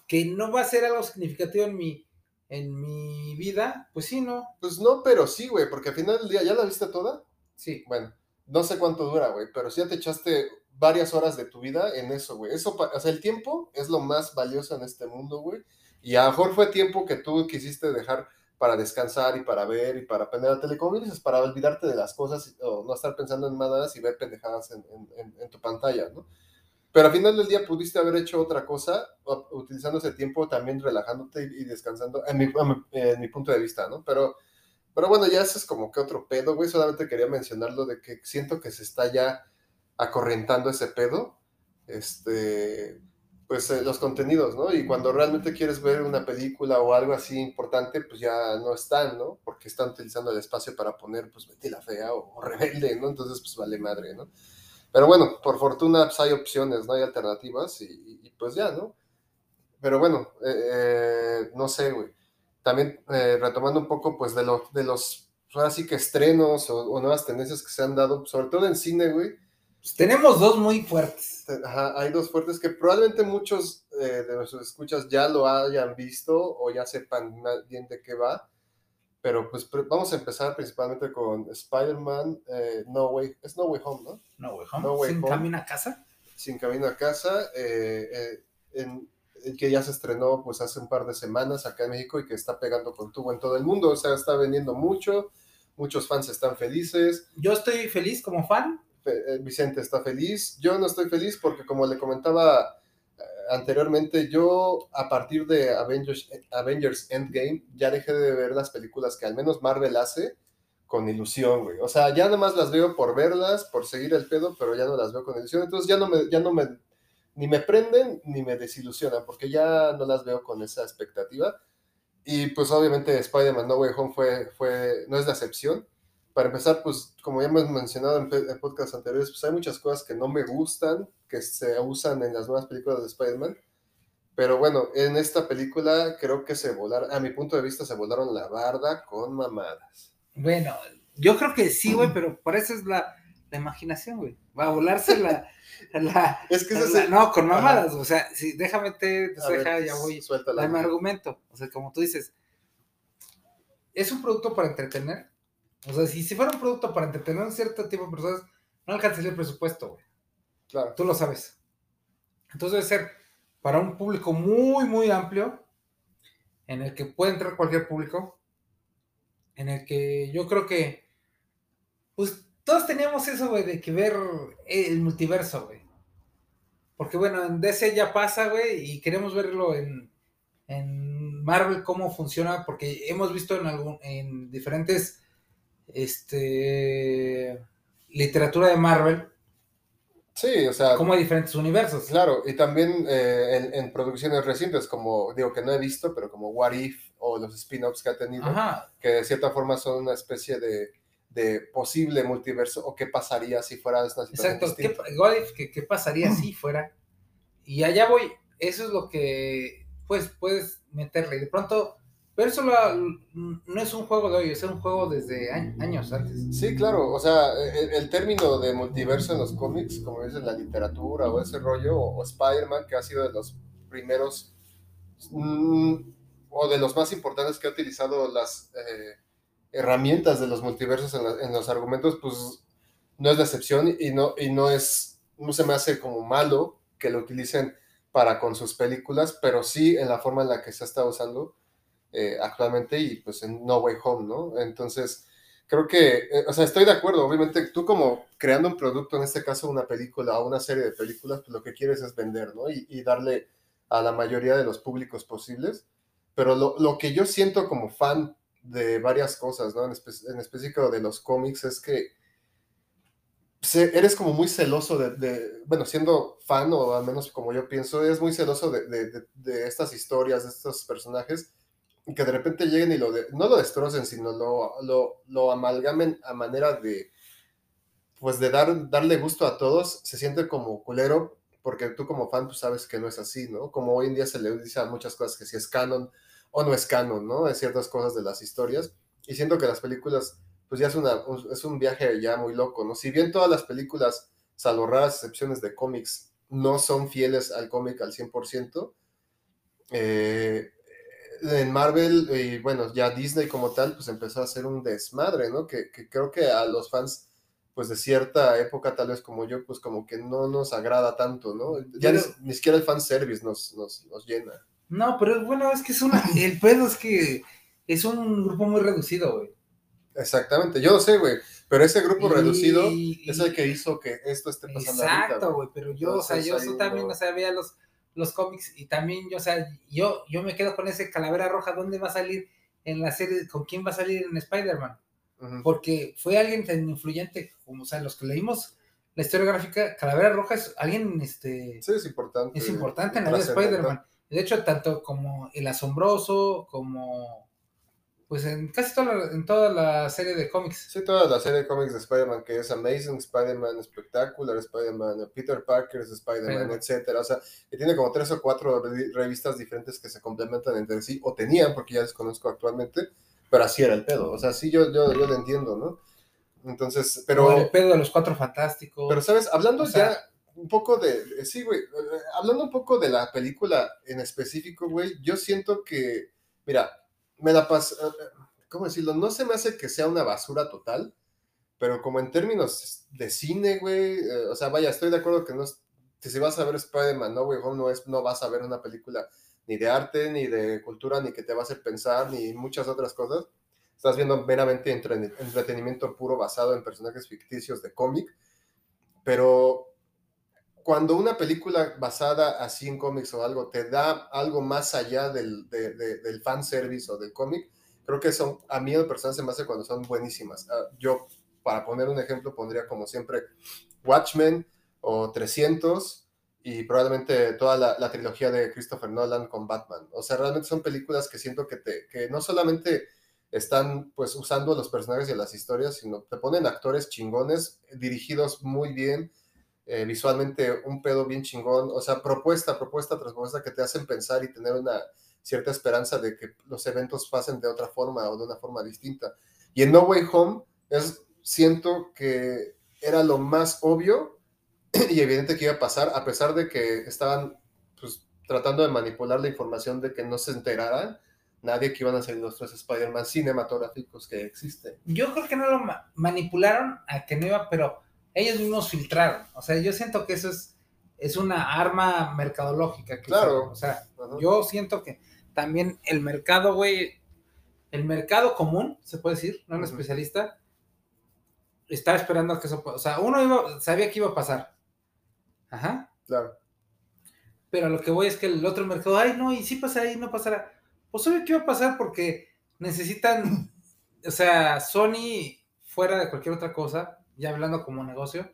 Que no va a ser algo significativo en mi, en mi vida, pues sí, no. pues no, pero sí, güey, porque al final del día, ¿ya la viste toda? Sí. Bueno, no sé cuánto dura, güey, pero sí ya te echaste varias horas de tu vida en eso, güey. Eso, o sea, el tiempo es lo más valioso en este mundo, güey. Y a lo mejor fue tiempo que tú quisiste dejar para descansar y para ver y para aprender a tele, como dices, para olvidarte de las cosas o no estar pensando en nada y ver pendejadas en, en- en- en tu pantalla, ¿no? Pero al final del día pudiste haber hecho otra cosa, utilizando ese tiempo también relajándote y, descansando, en mi, punto de vista, ¿no? Pero, pero bueno, ya ese es como que otro pedo, güey. Solamente quería mencionarlo de que siento que se está ya acorrentando ese pedo. Este, pues eh, los contenidos, ¿no? Y cuando realmente quieres ver una película o algo así importante, pues ya no están, ¿no? Porque están utilizando el espacio para poner, pues, Betty la Fea o Rebelde, ¿no? Entonces, pues, vale madre, ¿no? Pero bueno, por fortuna, pues, hay opciones, ¿no? Hay alternativas y, y- y, pues ya, ¿no? Pero bueno, eh, eh, no sé, güey. También eh, retomando un poco, pues, de, lo- de los, pues, ahora sí que estrenos o, o nuevas tendencias que se han dado, sobre todo en cine, güey. Pues tenemos dos muy fuertes. Te- ajá, hay dos fuertes que probablemente muchos eh, de nuestros escuchas ya lo hayan visto o ya sepan bien de qué va. Pero pues vamos a empezar principalmente con Spider-Man eh, No Way, es No Way Home, ¿no? No, güey, home. No Way ¿Sin Home. camino a casa? Sin Camino a Casa, eh, eh, en- el que ya se estrenó pues hace un par de semanas acá en México y que está pegando con tubo en todo el mundo, o sea, está vendiendo mucho, muchos fans están felices, Yo estoy feliz como fan. Fe- eh, Vicente está feliz. Yo no estoy feliz porque, como le comentaba eh, anteriormente, yo a partir de Avengers, Avengers Endgame ya dejé de ver las películas que al menos Marvel hace con ilusión, güey. O sea, ya nada más las veo por verlas, por seguir el pedo, pero ya no las veo con ilusión. Entonces ya no me, ya no me, ni me prenden ni me desilusionan porque ya no las veo con esa expectativa. Y pues obviamente Spider-Man No Way Home fue, fue, no es la excepción para empezar, pues como ya hemos mencionado en, en podcasts anteriores, pues hay muchas cosas que no me gustan, que se usan en las nuevas películas de Spider-Man. Pero bueno, en esta película creo que se volaron, a mi punto de vista, se volaron la barda con mamadas. Bueno, yo creo que sí, güey, pero por eso es la, la imaginación, güey. Va a volarse la. la- Es que la- el- no, con mamadas. O sea, si déjame te, A ver, deja, ya voy. suéltala. Dame argumento. O sea, como tú dices, es un producto para entretener. O sea, si, si fuera un producto para entretener a un cierto tipo de personas, no alcanzaría el presupuesto, güey. Claro. Tú lo sabes. Entonces debe ser para un público muy, muy amplio, en el que puede entrar cualquier público, en el que yo creo que, pues todos teníamos eso, güey, de que ver el multiverso, güey. Porque bueno, en DC ya pasa, güey, y queremos verlo en, en Marvel cómo funciona, porque hemos visto en algún, en diferentes, este, literatura de Marvel, Sí, o sea, cómo hay diferentes universos. claro, y también eh, en, en producciones recientes, como digo que no he visto, pero como What If o los spin-offs que ha tenido, Ajá, que de cierta forma son una especie de, de posible multiverso o qué pasaría si fuera una situación exacto. ¿Qué, distinta. what if? ¿Qué- qué pasaría si fuera? Y allá voy, eso es lo que, pues, puedes meterle. De pronto, pero eso lo- no es un juego de hoy, es un juego desde años antes. Sí, claro, o sea, el, el término de multiverso en los cómics, como es en la literatura o ese rollo, o, o Spider-Man, que ha sido de los primeros mm, o de los más importantes que ha utilizado las eh, herramientas de los multiversos en, la- los argumentos, pues no es la excepción y no, y no es, no se me hace como malo que lo utilicen para con sus películas, pero sí en la forma en la que se está usando eh, actualmente y pues en No Way Home, ¿no? Entonces, creo que, eh, o sea, estoy de acuerdo, obviamente tú como creando un producto, en este caso una película o una serie de películas, pues lo que quieres es vender, ¿no? Y, y darle a la mayoría de los públicos posibles, pero lo, lo que yo siento como fan de varias cosas, ¿no? En, espe- en específico de los cómics es que se- eres como muy celoso de, de- bueno, siendo fan, o al menos como yo pienso, eres muy celoso de, de- de- estas historias, de estos personajes, que de repente lleguen y lo de- no lo destrocen, sino lo, lo, lo amalgamen a manera de, pues de dar, darle gusto a todos, se siente como culero, porque tú como fan pues sabes que no es así, ¿no? Como hoy en día se le dice a muchas cosas que si es canon o no es canon, ¿no? De ciertas cosas de las historias, y siento que las películas pues ya es, una, un- es un viaje ya muy loco, ¿no? Si bien todas las películas, salvo raras excepciones de cómics, no son fieles al cómic al 100%, eh, en Marvel y bueno, ya Disney como tal, pues empezó a hacer un desmadre, ¿no? Que, que creo que a los fans, pues de cierta época, tal vez como yo, pues como que no nos agrada tanto, ¿no? Ya Pero- ni, ni siquiera el fanservice nos, nos, nos llena. No, pero bueno, es que es una. El pedo es que es un grupo muy reducido, güey. Exactamente, yo lo sé, güey, pero ese grupo Y- reducido y- es el que hizo que esto esté pasando Exacto, güey. pero yo, o sea, yo también, no- o sea, veía los, los cómics y también, yo, o sea, yo, yo me quedo con ese Calavera Roja, ¿dónde va a salir en la serie? ¿Con quién va a salir en Spider-Man? Porque fue alguien tan influyente, como, o sea, los que leímos la historia gráfica, Calavera Roja es alguien, este, Sí, es importante. es importante en la vida de. Spider-Man. De hecho, tanto como El Asombroso, como, pues en casi toda la, en toda la serie de cómics. Sí, toda la serie de cómics de Spider-Man, que es Amazing Spider-Man, Spectacular Spider-Man, Peter Parker's Spider-Man, etcétera. O sea, que tiene como tres o cuatro revi- revistas diferentes que se complementan entre sí, o tenían, porque ya desconozco actualmente, pero así era el pedo. O sea, sí, yo, yo, yo lo entiendo, ¿no? Entonces, pero... Como el pedo de los cuatro fantásticos. Pero, ¿sabes? Hablando O sea- ya un poco de, de- sí, güey, eh, hablando un poco de la película en específico, güey, yo siento que, mira, me la paso, ¿cómo decirlo? No se me hace que sea una basura total, pero como en términos de cine, güey, eh, o sea, vaya, estoy de acuerdo que no que si vas a ver Spider-Man, no, güey, no, vas a ver una película ni de arte, ni de cultura, ni que te va a hacer pensar, ni muchas otras cosas. Estás viendo meramente entre- entretenimiento puro basado en personajes ficticios de cómic, pero cuando una película basada así en cómics o algo te da algo más allá del, de, de, del fanservice o del cómic, creo que son, a mí en personal se me hace cuando son buenísimas. Uh, yo, para poner un ejemplo, pondría como siempre Watchmen o 300 y probablemente toda la, la, trilogía de Christopher Nolan con Batman. O sea, realmente son películas que siento que, te, que no solamente están pues usando los personajes y las historias, sino te ponen actores chingones, dirigidos muy bien, eh, visualmente un pedo bien chingón, o sea, propuesta, propuesta tras propuesta que te hacen pensar y tener una cierta esperanza de que los eventos pasen de otra forma o de una forma distinta. Y en No Way Home es, siento que era lo más obvio y evidente que iba a pasar, a pesar de que estaban pues, tratando de manipular la información de que no se enteraran nadie que iban a ser los tres Spider-Man cinematográficos que existen. Yo creo que no lo ma manipularon a que no iba, pero ellos mismos filtraron. O sea, yo siento que eso es, es una arma mercadológica. Claro. O sea, yo siento que también el mercado, güey, el mercado común, se puede decir, no un especialista, estaba esperando a que eso, o sea, uno iba, sabía que iba a pasar. Ajá. Claro. Pero lo que voy es que el otro mercado, ay, no, y si pasa ahí, no pasará. Pues obvio que iba a pasar porque necesitan, o sea, Sony, fuera de cualquier otra cosa, ya hablando como negocio,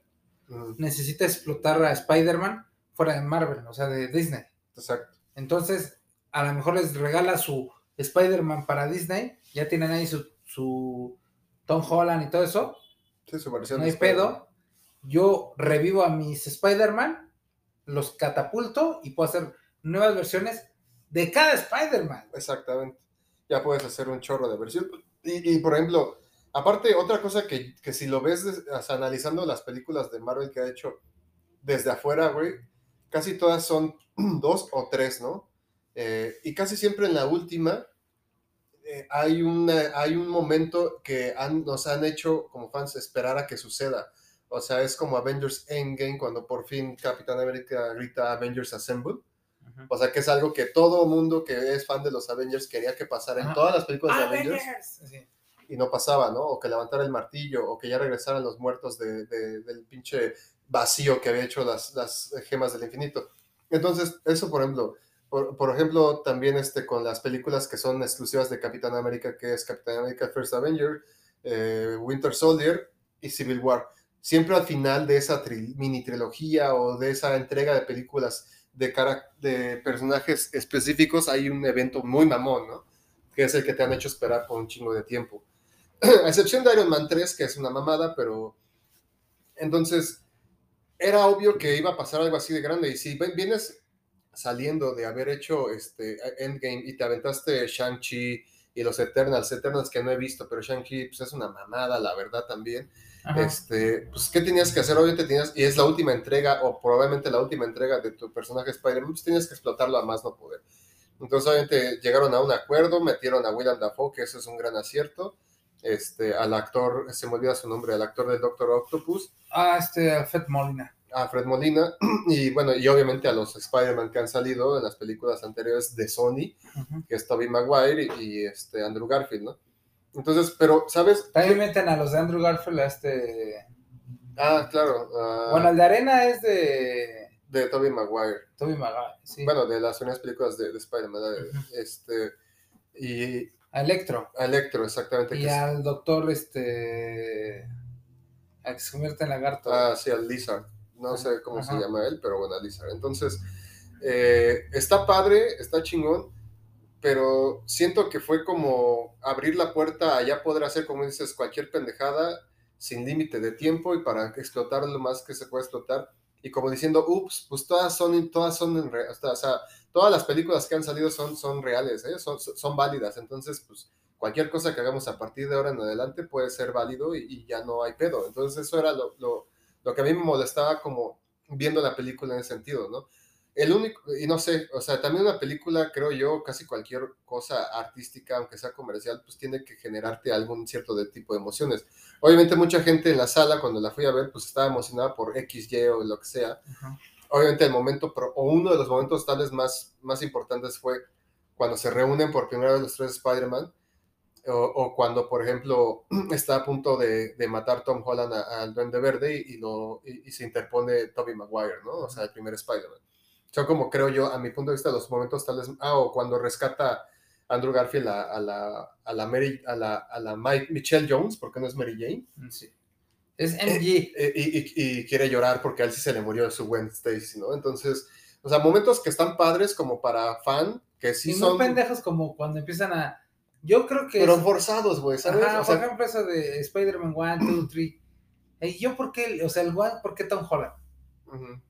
uh -huh. necesita explotar a Spider-Man fuera de Marvel, o sea, de Disney. Exacto. Entonces, a lo mejor les regala su Spider-Man para Disney, ya tienen ahí su, su Tom Holland y todo eso. Sí, su versión no hay pedo. Yo revivo a mis Spider-Man, los catapulto y puedo hacer nuevas versiones de cada Spider-Man. Exactamente. Ya puedes hacer un chorro de versión. Y, y por ejemplo, aparte, otra cosa que, que si lo ves o sea, analizando las películas de Marvel que ha hecho desde afuera, güey, casi todas son dos o tres, ¿no? Eh, y casi siempre en la última eh, hay, una, hay un momento que han, nos han hecho como fans esperar a que suceda. O sea, es como Avengers Endgame cuando por fin Capitán América grita Avengers Assemble. O sea, que es algo que todo mundo que es fan de los Avengers quería que pasara en todas las películas de Avengers. Avengers Sí. Y no pasaba, ¿no? O que levantara el martillo, o que ya regresaran los muertos de, de, del pinche vacío que había hecho las, las gemas del infinito. Entonces, eso, por ejemplo, por, por, ejemplo, también este, con las películas que son exclusivas de Capitán América, que es Capitán América First Avenger, eh, Winter Soldier y Civil War. siempre al final de esa tri- mini trilogía o de esa entrega de películas de, cara- de personajes específicos hay un evento muy mamón, ¿no? Que es el que te han hecho esperar por un chingo de tiempo. A excepción de Iron Man 3, que es una mamada, pero entonces era obvio que iba a pasar algo así de grande. Y si vienes saliendo de haber hecho este Endgame y te aventaste Shang-Chi y los Eternals, Eternals que no he visto, pero Shang-Chi pues es una mamada, la verdad también. Ajá. Este, pues, ¿qué tenías que hacer? Obviamente tenías, y es la última entrega, o probablemente la última entrega de tu personaje Spider-Man, pues tenías que explotarlo a más no poder. Entonces, obviamente, llegaron a un acuerdo, metieron a William Dafoe, que eso es un gran acierto, este, al actor, se me olvida su nombre, al actor del Doctor Octopus, Ah, este, Alfred Molina. a Fred Molina, y bueno, y obviamente a los Spider-Man que han salido en las películas anteriores de Sony, Ujú. que es Tobey Maguire y, y, este, Andrew Garfield, ¿no? Entonces, pero, ¿sabes? También meten a los de Andrew Garfield a este. Ah, claro. ah, Bueno, el de Arena es de de Tobey Maguire. Toby Maguire, sí. Bueno, de las primeras películas de, de Spider-Man. de- Ujú. este, y a Electro. a Electro, exactamente. Y es- al doctor, este. Al que se convierte en lagarto. ah, sí, al Lizard. No sé cómo se llama él, pero bueno, al Lizard. Entonces, eh, está padre, está chingón, pero siento que fue como abrir la puerta a ya poder hacer, como dices, cualquier pendejada sin límite de tiempo y para explotar lo más que se puede explotar. Y como diciendo, ups, pues todas son, todas son, o sea, todas las películas que han salido son, son reales, ¿eh? son, son válidas. Entonces, pues cualquier cosa que hagamos a partir de ahora en adelante puede ser válido y, y ya no hay pedo. Entonces, eso era lo, lo, lo que a mí me molestaba como viendo la película en ese sentido, ¿no? El único, y no sé, o sea, también una película, creo yo, casi cualquier cosa artística, aunque sea comercial, pues tiene que generarte algún cierto de tipo de emociones. Obviamente mucha gente en la sala, cuando la fui a ver, pues estaba emocionada por X, Y o lo que sea. Ajá. Obviamente el momento, o uno de los momentos tal vez más, más importantes fue cuando se reúnen por primera vez los tres Spider-Man, o, o cuando, por ejemplo, está a punto de, de matar Tom Holland al Duende Verde y, lo, y, y se interpone Tobey Maguire, ¿no? O sea, el primer Spider-Man. Son como, creo yo, a mi punto de vista, los momentos tales... Ah, o cuando rescata Andrew Garfield a, a la, a la Mary, a la, a la Mike, Michelle Jones, porque no es Mary Jane, Sí. Es MG. eh, y, y- y quiere llorar porque a él sí se le murió su Gwen Stacy, ¿no? Entonces, o sea, momentos que están padres como para fan, que sí y son... pendejos como cuando empiezan a. Yo creo que. Pero es- forzados, güey, ¿sabes? Ajá, O sea, por ejemplo, eso de Spider-Man 1, 2, 3. ¿Y yo por qué? O sea, el One, ¿por qué Tom Holland? ujú.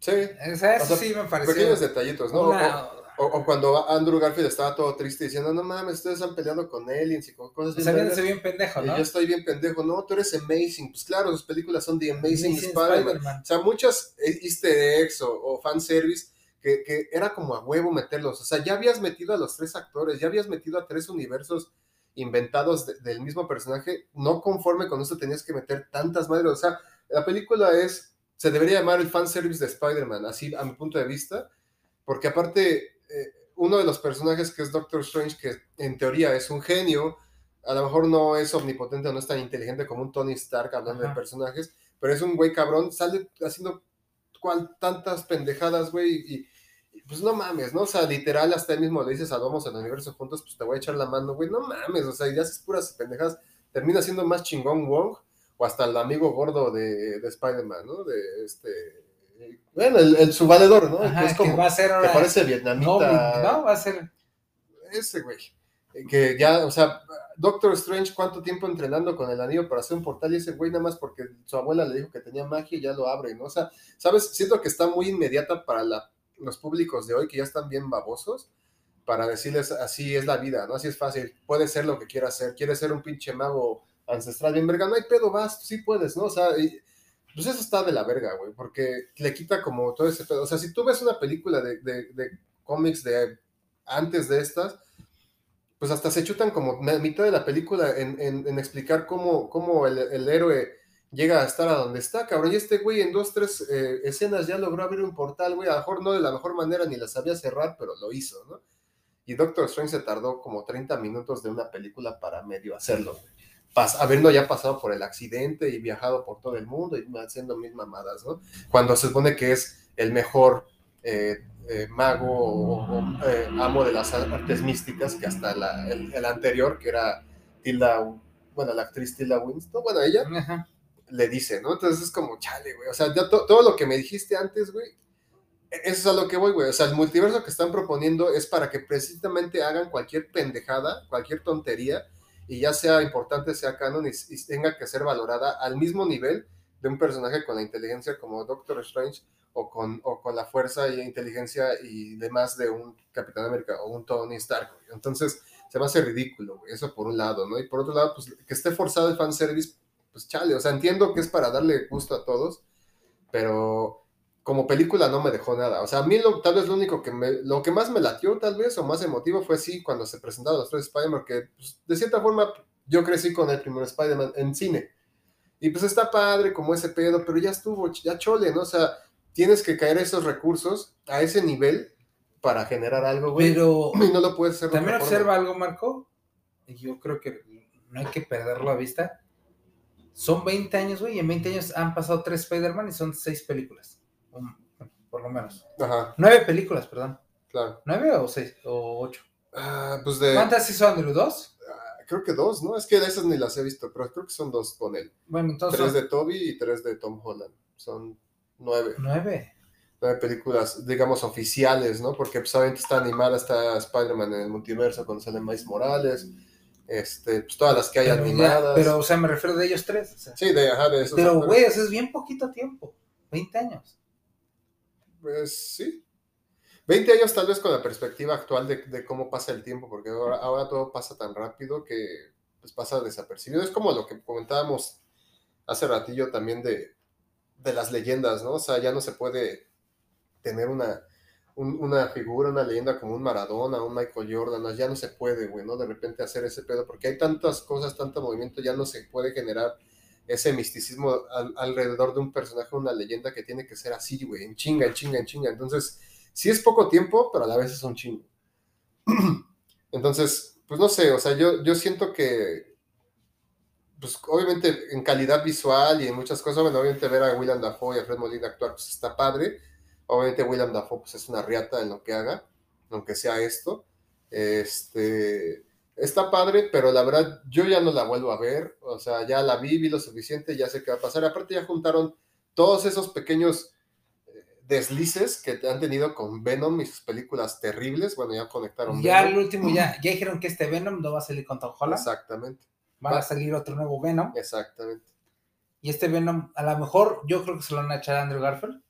Sí, O sea, eso O sea, sí me pareció. pequeños detallitos, ¿no? una- O, o cuando Andrew Garfield estaba todo triste diciendo, no mames, ustedes han peleado con aliens y con cosas o sea, vergas". viéndose bien pendejo, Y ¿no? yo estoy bien pendejo, no, tú eres amazing. Pues claro, sus películas son The Amazing, Amazing Spider-Man. O sea, muchos easter eggs o, o fanservice que, que era como a huevo meterlos. O sea, ya habías metido a los tres actores, ya habías metido a tres universos inventados de- del mismo personaje. No conforme con esto tenías que meter tantas madres. O sea, la película es, se debería llamar el fanservice de Spider-Man, así a mi punto de vista. Porque aparte, eh, uno de los personajes que es Doctor Strange, que en teoría es un genio, a lo mejor no es omnipotente, no es tan inteligente como un Tony Stark hablando Ajá. de personajes, pero es un güey cabrón, sale haciendo cual, tantas pendejadas, güey, y, y, pues no mames, ¿no? O sea, literal, hasta él mismo le dices, salvamos el universo juntos, pues te voy a echar la mano, güey, no mames, o sea, y haces puras pendejadas, termina siendo más chingón Wong, o hasta el amigo gordo de, de Spider-Man, ¿no? De este, bueno, el, el su valedor, ¿no? Ajá, que es como, que va a ser que parece vietnamita, ¿no? Va a ser. ese güey. Que ya, o sea, Doctor Strange, ¿cuánto tiempo entrenando con el anillo para hacer un portal? Y ese güey, nada más porque su abuela le dijo que tenía magia y ya lo abre, ¿no? O sea, ¿sabes? Siento que está muy inmediata para la- los públicos de hoy que ya están bien babosos, para decirles así es la vida, ¿no? Así es fácil, puede ser lo que quiera hacer, quieres ser un pinche mago ancestral bien verga, no hay pedo, vas, sí puedes, ¿no? O sea, y- pues eso está de la verga, güey, porque le quita como todo ese pedo. O sea, si tú ves una película de, de- cómics de antes de estas, pues hasta se chutan como mitad de la película en, en- en explicar cómo, cómo el, el héroe llega a estar a donde está, cabrón. Y este güey en dos, tres eh, escenas ya logró abrir un portal, güey. A lo mejor no de la mejor manera ni la sabía cerrar, pero lo hizo, ¿no? Y Doctor Strange se tardó como 30 minutos de una película para medio hacerlo, güey. Habiendo ya pasado por el accidente y viajado por todo el mundo y haciendo mil mamadas, ¿no? Cuando se supone que es el mejor eh, eh, mago o, o, eh, amo de las artes místicas que hasta la- el, el anterior, que era Tilda, bueno, la actriz Tilda Winston, bueno, ella, Ajá. le dice, ¿no? Entonces es como, chale, güey. O sea, ya to- todo lo que me dijiste antes, güey, e- eso es a lo que voy, güey. O sea, el multiverso que están proponiendo es para que precisamente hagan cualquier pendejada, cualquier tontería, y ya sea importante, sea canon, y, y tenga que ser valorada al mismo nivel de un personaje con la inteligencia como Doctor Strange o con, o con la fuerza y inteligencia y demás de un Capitán América o un Tony Stark. güey. Entonces, se me hace ridículo, güey. Eso por un lado, ¿no? Y por otro lado, pues que esté forzado el fanservice, pues chale. O sea, entiendo que es para darle gusto a todos, pero como película no me dejó nada. O sea, a mí lo, tal vez lo único que me, lo que más me latió, tal vez, o más emotivo fue sí cuando se presentaron los tres Spider-Man, que pues, de cierta forma yo crecí con el primer Spider-Man en cine. Y pues está padre como ese pedo, pero ya estuvo, ya chole, ¿no? O sea, tienes que caer esos recursos a ese nivel para generar algo, güey. Pero Y no lo puedes hacer también observa algo, Marco, y yo creo que no hay que perderlo a vista. Son 20 años, güey, y en 20 años han pasado tres Spider-Man y son seis películas. Por lo menos. Ajá, Nueve películas, perdón. claro. ¿Nueve o seis? O ocho. Ah, pues de. ¿Cuántas hizo Andrew? ¿Dos? Creo que dos, ¿no? Es que de esas ni las he visto, pero creo que son dos con él. Bueno, entonces. Tres de Toby y tres de Tom Holland. Son nueve. Nueve. nueve películas, digamos, oficiales, ¿no? Porque pues obviamente está animada, está Spider-Man en el multiverso cuando sale Miles Morales, este, pues todas las que hay Pero, ya- animadas. pero, o sea, me refiero de ellos tres. o sea. sí, de, ajá, de esos pero, güey, o sea, es bien poquito tiempo. 20 años. Pues sí. 20 años tal vez con la perspectiva actual de, cómo pasa el tiempo, porque ahora, todo pasa tan rápido que pues pasa desapercibido. Es como lo que comentábamos hace ratillo también de, de las leyendas, ¿no? O sea, ya no se puede tener una, un- una figura, una leyenda como un Maradona, un Michael Jordan, ya no se puede, güey, ¿no? De repente hacer ese pedo, porque hay tantas cosas, tanto movimiento, ya no se puede generar ese misticismo al- alrededor de un personaje, una leyenda que tiene que ser así, güey, en chinga, en chinga, en chinga. Entonces, sí es poco tiempo, pero a la vez es un chingo. Entonces, pues no sé, o sea, yo, yo siento que, pues obviamente en calidad visual y en muchas cosas, bueno, obviamente ver a William Dafoe y a Fred Molina actuar, pues está padre. Obviamente William Dafoe, pues es una riata en lo que haga, aunque sea esto. Este, está padre, pero la verdad yo ya no la vuelvo a ver, o sea, ya la vi, vi lo suficiente, ya sé qué va a pasar. Aparte ya juntaron todos esos pequeños eh, deslices que han tenido con Venom y sus películas terribles, bueno, ya conectaron. Ya Venom. el último, ya, ya dijeron que este Venom no va a salir con Tom Holland. Exactamente, Va a salir otro nuevo Venom. exactamente. Y este Venom, a lo mejor, yo creo que se lo van a echar a Andrew Garfield.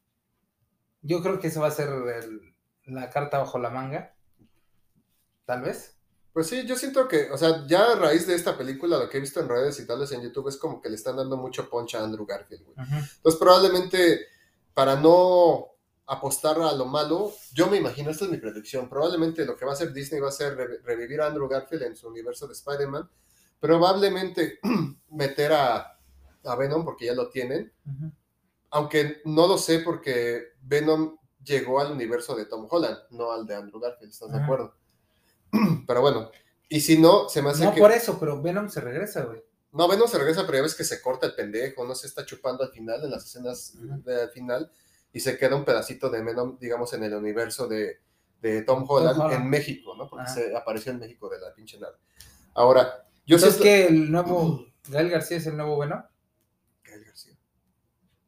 Yo creo que ese va a ser el- la carta bajo la manga. Tal vez. Pues sí, yo siento que, o sea, ya a raíz de esta película, lo que he visto en redes y tales en YouTube es como que le están dando mucho punch a Andrew Garfield, güey. Entonces, probablemente, para no apostar a lo malo, yo me imagino, esta es mi predicción, probablemente lo que va a hacer Disney va a ser re- revivir a Andrew Garfield en su universo de Spider-Man, probablemente meter a, a Venom, porque ya lo tienen, aunque no lo sé porque Venom llegó al universo de Tom Holland, no al de Andrew Garfield, ¿estás de acuerdo? Pero bueno, y si no, se me hace No que... por eso, pero Venom se regresa, güey. No, Venom se regresa, pero ya ves que se corta el pendejo, no se está chupando al final, en las escenas Ujú. del final, y se queda un pedacito de Venom, digamos, en el universo de, de Tom, Holland, Holland. en México, ¿no? Porque Ajá. se apareció en México de la pinche nada. Ahora, yo Entonces, siento- que el nuevo. Gael García es el nuevo Venom? Gael García.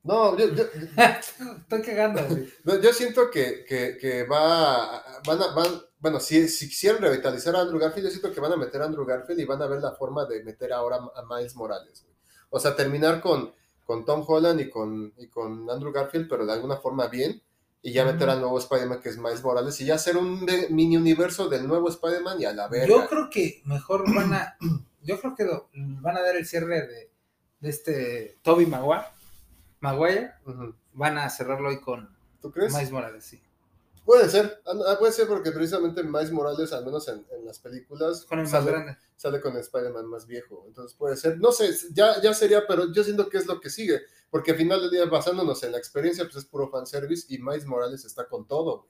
No, yo, yo- Estoy cagando, güey. yo siento que, que, que va, van a, van, bueno, si, si quisieran revitalizar a Andrew Garfield, yo siento que van a meter a Andrew Garfield y van a ver la forma de meter ahora a Miles Morales. güey. O sea, terminar con, con Tom Holland y con, y con Andrew Garfield, pero de alguna forma bien, y ya meter al nuevo Spider-Man que es Miles Morales, y ya hacer un mini universo del nuevo Spider-Man y a la verga. Yo creo que mejor van a. Yo creo que lo- van a dar el cierre de, de este Toby Maguire. Maguire. Van a cerrarlo hoy con ¿Tú crees? Miles Morales, sí. Puede ser, ah, puede ser porque precisamente Miles Morales, al menos en, en las películas, Con el más sale- grande. sale con Spider-Man más viejo. Entonces puede ser, no sé, ya, ya sería, pero yo siento que es lo que sigue, porque al final del día, basándonos en la experiencia, pues es puro fanservice y Miles Morales está con todo.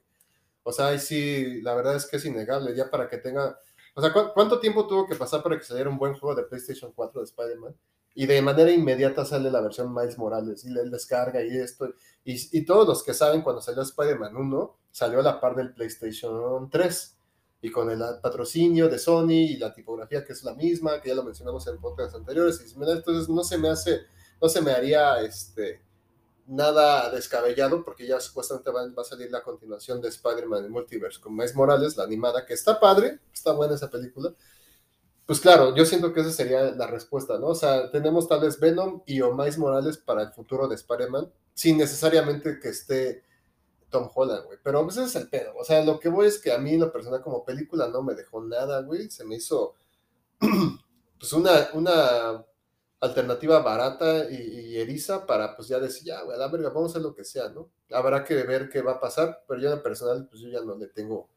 O sea, ahí sí, la verdad es que es innegable, ya para que tenga, o sea, ¿cu- ¿cuánto tiempo tuvo que pasar para que saliera un buen juego de PlayStation 4 de Spider-Man? Y de manera inmediata sale la versión Miles Morales y él descarga y esto. Y, y todos los que saben, cuando salió Spider-Man 1, salió a la par del PlayStation 3 y con el patrocinio de Sony y la tipografía que es la misma, que ya lo mencionamos en podcasts anteriores, y entonces no se me hace no se me haría este, nada descabellado, porque ya supuestamente va, va a salir la continuación de Spider-Man en Multiverse con Miles Morales, la animada, que está padre, está buena esa película. Pues claro, yo siento que esa sería la respuesta, ¿no? O sea, tenemos tal vez Venom y o Miles Morales para el futuro de Spider-Man, sin necesariamente que esté Tom Holland, güey. Pero pues ese es el pedo. O sea, lo que voy es que a mí, la persona como película, no me dejó nada, güey. Se me hizo, pues, una, una alternativa barata y, eriza para, pues, ya decir, ya, güey, a la verga, vamos a hacer lo que sea, ¿no? Habrá que ver qué va a pasar, pero yo en personal, pues, yo ya no le tengo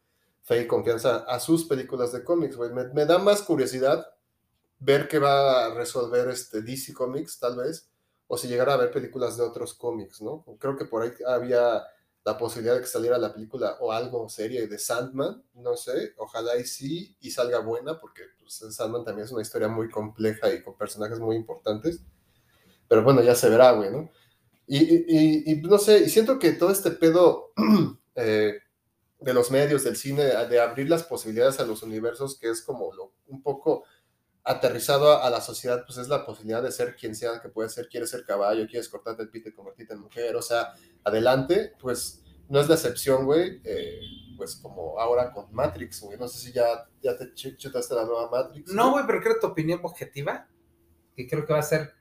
fe y confianza a sus películas de cómics, güey. Me, me da más curiosidad ver qué va a resolver este DC Comics, tal vez, o si llegara a ver películas de otros cómics, ¿no? Creo que por ahí había la posibilidad de que saliera la película o algo serie de Sandman, no sé, ojalá y sí, y salga buena, porque pues, Sandman también es una historia muy compleja y con personajes muy importantes, pero bueno, ya se verá, güey, ¿no? Y, y, y, no sé, y siento que todo este pedo eh, de los medios, del cine, de abrir las posibilidades a los universos, que es como un poco aterrizado a, a, la sociedad, pues es la posibilidad de ser quien sea que puede ser, quieres ser caballo, quieres cortarte el pito y convertirte en mujer, o sea, adelante, pues no es la excepción, güey, eh, pues como ahora con Matrix, güey, no sé si ya, ya te ch chutaste la nueva Matrix. No, güey, pero creo tu opinión objetiva, que creo que va a ser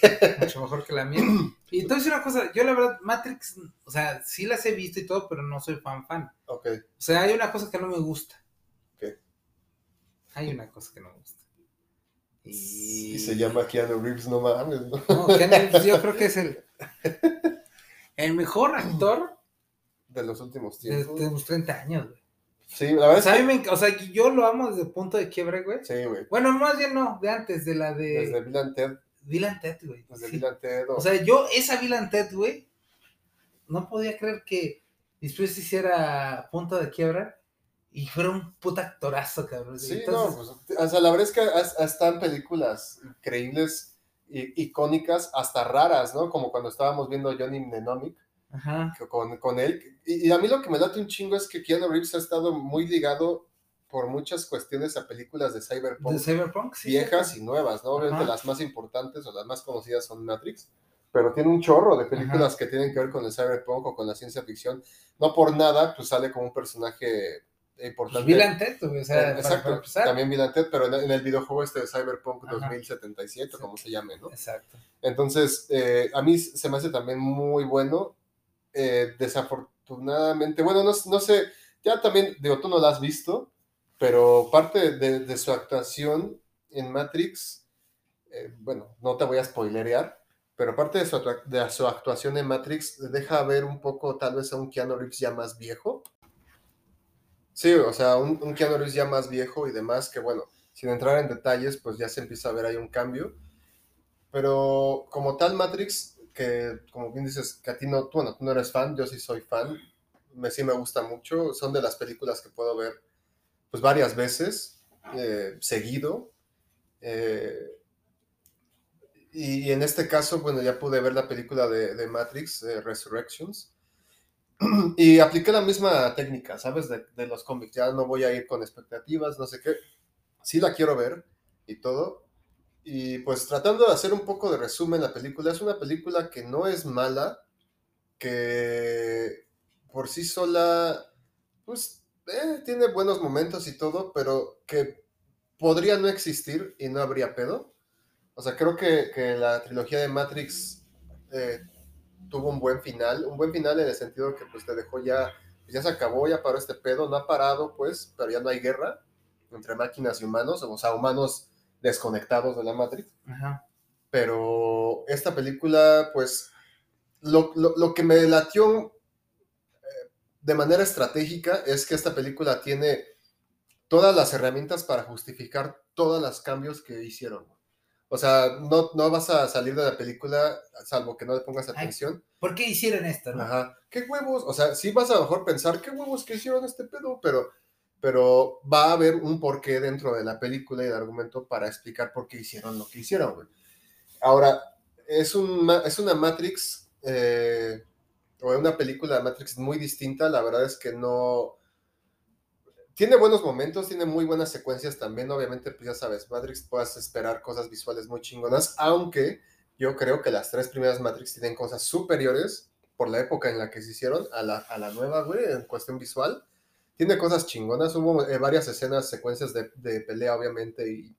mucho mejor que la mía. Y entonces una cosa, yo la verdad, Matrix, o sea, sí las he visto y todo, pero no soy fan fan. Ok. O sea, hay una cosa que no me gusta. ¿Qué? Hay una cosa que no me gusta. Y... y se llama Keanu Reeves, no mames, ¿no? No, Keanu Reeves yo creo que es el, el mejor actor de los últimos de, tiempos. de los 30 años, güey. Sí, la verdad O sea, a es mí me enc- o sea, yo lo amo desde el punto de quiebre, güey. Sí, güey. Bueno, más bien no, de antes, de la de Desde Bill Ted, Bill Ted, güey. desde Sí. Ted, o- O sea, yo, esa Bill Ted, güey, no podía creer que después hiciera punto de quiebra y fuera un puta actorazo, cabrón. Sí, Entonces, no, pues, o sea, la verdad es que has- están películas increíbles, icónicas, hasta raras, ¿no? Como cuando estábamos viendo Johnny Mnemonic Ajá. con, con él. Y, y a mí lo que me late un chingo es que Keanu Reeves ha estado muy ligado por muchas cuestiones a películas de cyberpunk De Cyberpunk, sí. viejas y nuevas, ¿no? Obviamente Ajá. las más importantes o las más conocidas son Matrix, pero tiene un chorro de películas que tienen que ver con el cyberpunk o con la ciencia ficción. No por nada, pues sale como un personaje importante. Bill and Ted, güey, o sea, Eh, para- Exacto, para empezar. también Bill and Ted, pero en, en el videojuego este de Cyberpunk Ajá. 2077, Sí. como se llame, ¿no? Exacto. Entonces, eh, a mí se me hace también muy bueno. Eh, desafortunadamente, bueno, no, no sé, ya también, digo, tú no la has visto, pero parte de, de su actuación en Matrix, eh, bueno, no te voy a spoilerear, pero parte de su, de su actuación en Matrix deja ver un poco tal vez a un Keanu Reeves ya más viejo. Sí, o sea, un, un Keanu Reeves ya más viejo y demás, que bueno, sin entrar en detalles, pues ya se empieza a ver ahí un cambio. Pero como tal Matrix, que como bien dices, que a ti no, tú, bueno, tú no eres fan, yo sí soy fan, me, sí me gusta mucho, son de las películas que puedo ver pues varias veces, eh, seguido. eh, y, y en este caso, bueno, ya pude ver la película de, de Matrix, eh, Resurrections, y apliqué la misma técnica, ¿sabes? De, de los cómics, ya no voy a ir con expectativas, no sé qué, sí la quiero ver y todo, y pues tratando de hacer un poco de resumen, la película es una película que no es mala, que por sí sola, pues eh, tiene buenos momentos y todo, pero que podría no existir y no habría pedo. O sea, creo que, que la trilogía de Matrix eh, tuvo un buen final, un buen final en el sentido que pues te dejó ya, ya se acabó, ya paró este pedo, no ha parado pues, pero ya no hay guerra entre máquinas y humanos, o sea, humanos desconectados de la Matrix Ajá. pero esta película, pues, lo, lo- lo que me latió eh, de manera estratégica es que esta película tiene todas las herramientas para justificar todos los cambios que hicieron. O sea, no, no vas a salir de la película, salvo que no le pongas atención. ¿Por qué hicieron esto, no? Ajá. ¿Qué huevos? O sea, sí vas a lo mejor pensar, ¿qué huevos que hicieron este pedo? Pero, pero va a haber un porqué dentro de la película y el argumento para explicar por qué hicieron lo que hicieron, güey. Ahora, es, un, es una Matrix, eh, o una película de Matrix muy distinta, la verdad es que no... Tiene buenos momentos, tiene muy buenas secuencias también, obviamente, pues ya sabes, Matrix puedes esperar cosas visuales muy chingonas, aunque yo creo que las tres primeras Matrix tienen cosas superiores por la época en la que se hicieron a la, a la nueva, güey, en cuestión visual. Tiene cosas chingonas, hubo eh, varias escenas, secuencias de, de pelea, obviamente, y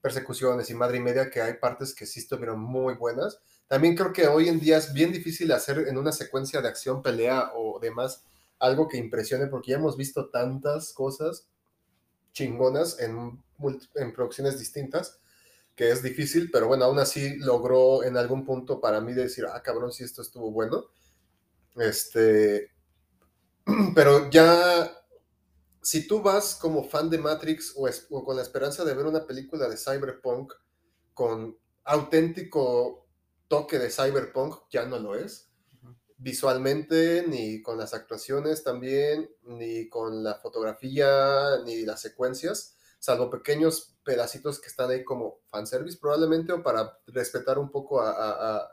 persecuciones y madre y media, que hay partes que sí estuvieron muy buenas. También creo que hoy en día es bien difícil hacer en una secuencia de acción, pelea o demás algo que impresione, porque ya hemos visto tantas cosas chingonas en, en producciones distintas que es difícil, pero bueno, aún así logró en algún punto para mí decir, ah, cabrón, si esto estuvo bueno. Este, pero ya, si tú vas como fan de Matrix o, o con la esperanza de ver una película de cyberpunk con auténtico toque de cyberpunk, ya no lo es visualmente, ni con las actuaciones también, ni con la fotografía, ni las secuencias, salvo pequeños pedacitos que están ahí como fanservice probablemente o para respetar un poco a,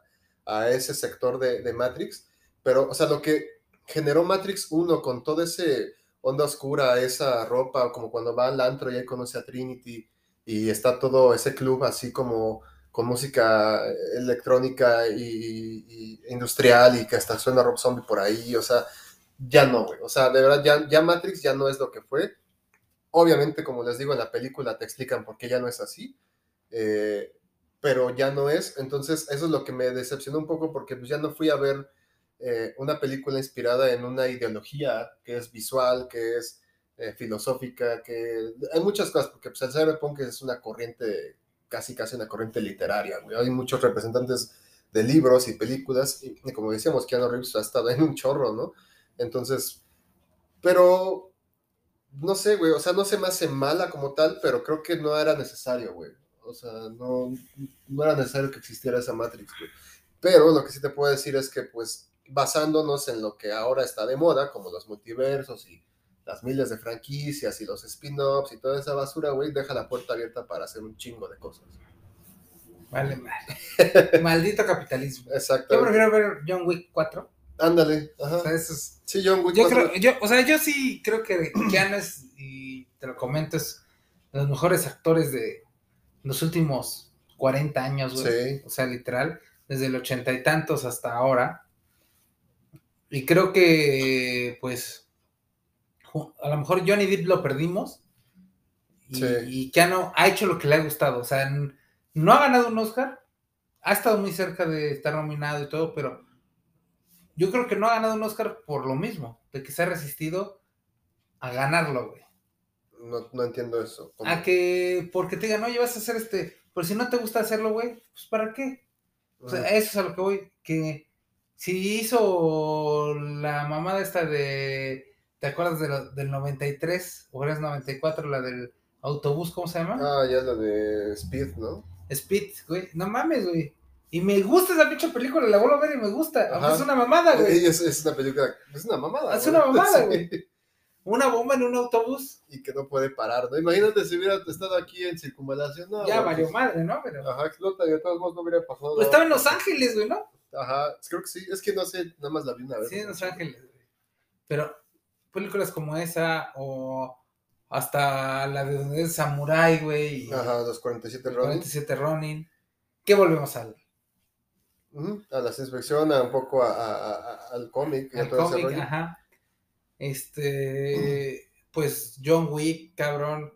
ese sector de, Matrix. Pero, o sea, lo que generó Matrix 1 con toda ese onda oscura, esa ropa, como cuando va al antro y conoce a Trinity y está todo ese club así como con música electrónica y, industrial y que hasta suena Rob Zombie por ahí, o sea, ya no, güey, o sea, de verdad, ya, ya Matrix ya no es lo que fue. Obviamente, como les digo, en la película te explican por qué ya no es así, eh, pero ya no es, entonces eso es lo que me decepcionó un poco porque pues ya no fui a ver eh, una película inspirada en una ideología que es visual, que es eh, filosófica, que hay muchas cosas, porque pues, el cyberpunk es una corriente casi casi una corriente literaria. Hay muchos representantes de libros y películas, y, como decíamos, Keanu Reeves ha estado en un chorro, ¿no? Entonces, pero, no sé, güey, o sea, no se me hace mala como tal, pero creo que no era necesario, güey. O sea, no, no era necesario que existiera esa Matrix, güey. Pero lo que sí te puedo decir es que, pues, basándonos en lo que ahora está de moda, como los multiversos y las miles de franquicias y los spin-offs y toda esa basura, güey, deja la puerta abierta para hacer un chingo de cosas. Vale, vale. Maldito capitalismo. Exacto. Yo prefiero ver John Wick 4. Ándale, ajá. O sea, eso es... Sí, John Wick yo Creo, yo, o sea, yo sí creo que Keanu es, y te lo comento, es de los mejores actores de los últimos 40 años, güey. Sí. O sea, literal, desde el ochenta y tantos hasta ahora. Y creo que, pues, a lo mejor Johnny Depp lo perdimos y, sí. Keanu ha hecho lo que le ha gustado. O sea, no ha ganado un Oscar, ha estado muy cerca de estar nominado y todo, pero yo creo que no ha ganado un Oscar por lo mismo, de que se ha resistido a ganarlo, güey. No, entiendo eso. A que porque te digan, oye, vas a hacer este, pero si no te gusta hacerlo, güey, pues ¿para qué? O sea, eso es a lo que voy, que si hizo la mamada esta de ¿Te acuerdas de la, del 93 o eres 94, la del autobús, ¿cómo se llama? Ah, ya la de Speed, ¿no? Speed, güey. No mames, güey. Y me gusta esa pinche película, la vuelvo a ver y me gusta. Es una mamada, güey. Es, es, una película, es una mamada. Es una mamada, güey. Una bomba en un autobús. Y que no puede parar, ¿no? Imagínate si hubiera estado aquí en circunvalación, ¿no? Ya valió madre, ¿no? Pero... Ajá, explota y de todos modos no hubiera pasado. Pues estaba en Los Ángeles, güey, ¿no? Ajá, creo que sí. Es que no sé, nada más la vi una vez. Sí, en Los Ángeles, güey. Pero películas como esa o hasta la de donde es Samurai, güey. Ajá, los 47 Ronin. 47 Ronin. ¿Qué volvemos a A la inspección, a un poco al cómic. Al cómic, ajá. Este, pues John Wick, cabrón.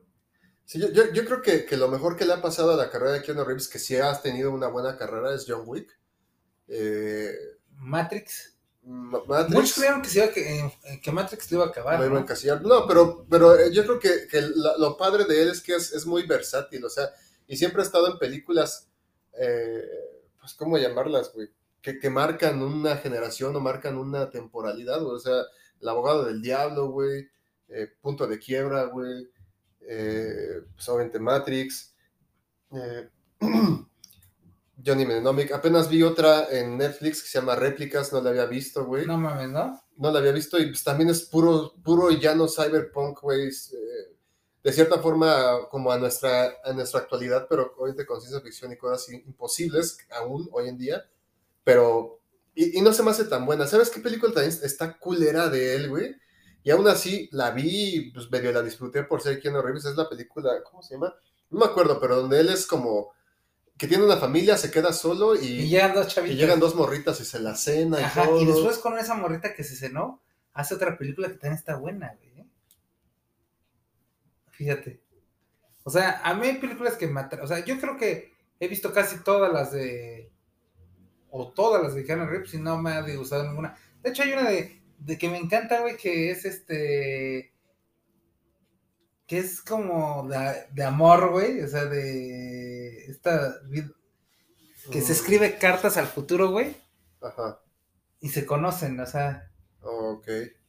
Sí, yo, yo, yo creo que, que, lo mejor que le ha pasado a la carrera de Keanu Reeves, que sí has tenido una buena carrera, es John Wick. Eh, Matrix. Matrix, Muchos creyeron que, se iba, que, eh, que Matrix lo iba a acabar. ¿no? Iba a no, pero, pero eh, yo creo que, que lo padre de él es que es, es, muy versátil, o sea, y siempre ha estado en películas, eh, pues, ¿cómo llamarlas, güey? Que, que, marcan una generación o marcan una temporalidad, o sea, El abogado del diablo, güey, eh, Punto de quiebra, güey, pues obviamente Matrix. Johnny Mnemonic. Apenas vi otra en Netflix que se llama Réplicas, no la había visto, güey. No mames, ¿no? No la había visto y pues también es puro, puro y llano cyberpunk, güey. Eh, de cierta forma, como a nuestra, a nuestra actualidad, pero obviamente con ciencia ficción y cosas imposibles aún hoy en día. Pero, y, y, no se me hace tan buena. ¿Sabes qué película también está culera de él, güey? Y aún así la vi pues medio la disfruté por ser Keanu Reeves. Es la película, ¿cómo se llama? No me acuerdo, pero donde él es como que tiene una familia, se queda solo Y y, llegan dos y llegan dos morritas y se la cena y Ajá, todo. y después con esa morrita que se cenó, hace otra película que también está buena, güey. ¿eh? Fíjate. O sea, a mí hay películas que me atra- O sea, yo creo que he visto casi todas las de. O todas las de Keanu Reeves y no me ha disgustado ninguna. De hecho, hay una de, de que me encanta, güey, que es este. Que es como de, de amor, güey. O sea, de. Esta. Que se Mm, escribe cartas al futuro, güey. Ajá, Y se conocen, o sea. ok.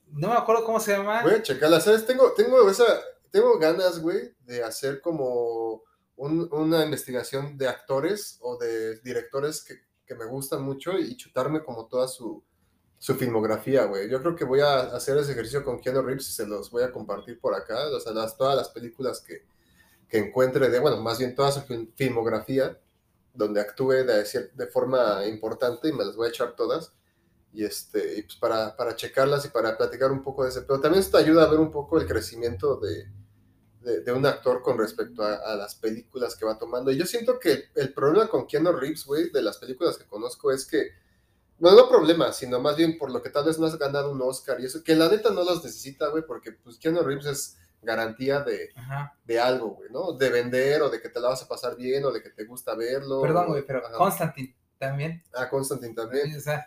No me acuerdo cómo se llama. Voy a checarla, ¿sabes? Tengo, tengo esa, tengo ganas, güey, de hacer como un- una investigación de actores o de directores que, que me gustan mucho y chutarme como toda su, su filmografía, güey. Yo creo que voy a hacer ese ejercicio con Keanu Reeves y se los voy a compartir por acá, o sea, las, todas las películas que, que encuentre de, bueno, más bien toda su fil- filmografía, donde actúe de, de forma importante y me las voy a echar todas y este y pues para, para checarlas y para platicar un poco de ese pero también esto ayuda a ver un poco el crecimiento de, de, de un actor con respecto a, a las películas que va tomando. Y yo siento que el, problema con Keanu Reeves güey de las películas que conozco es que bueno, no problema, sino más bien por lo que tal vez no has ganado un Oscar y eso, que la neta no los necesita, güey, porque pues Keanu Reeves es garantía de, de algo, güey, ¿no? De vender o de que te la vas a pasar bien o de que te gusta verlo. Perdón, güey, pero Ajá. Constantine también. Ah, Constantine también. O sea,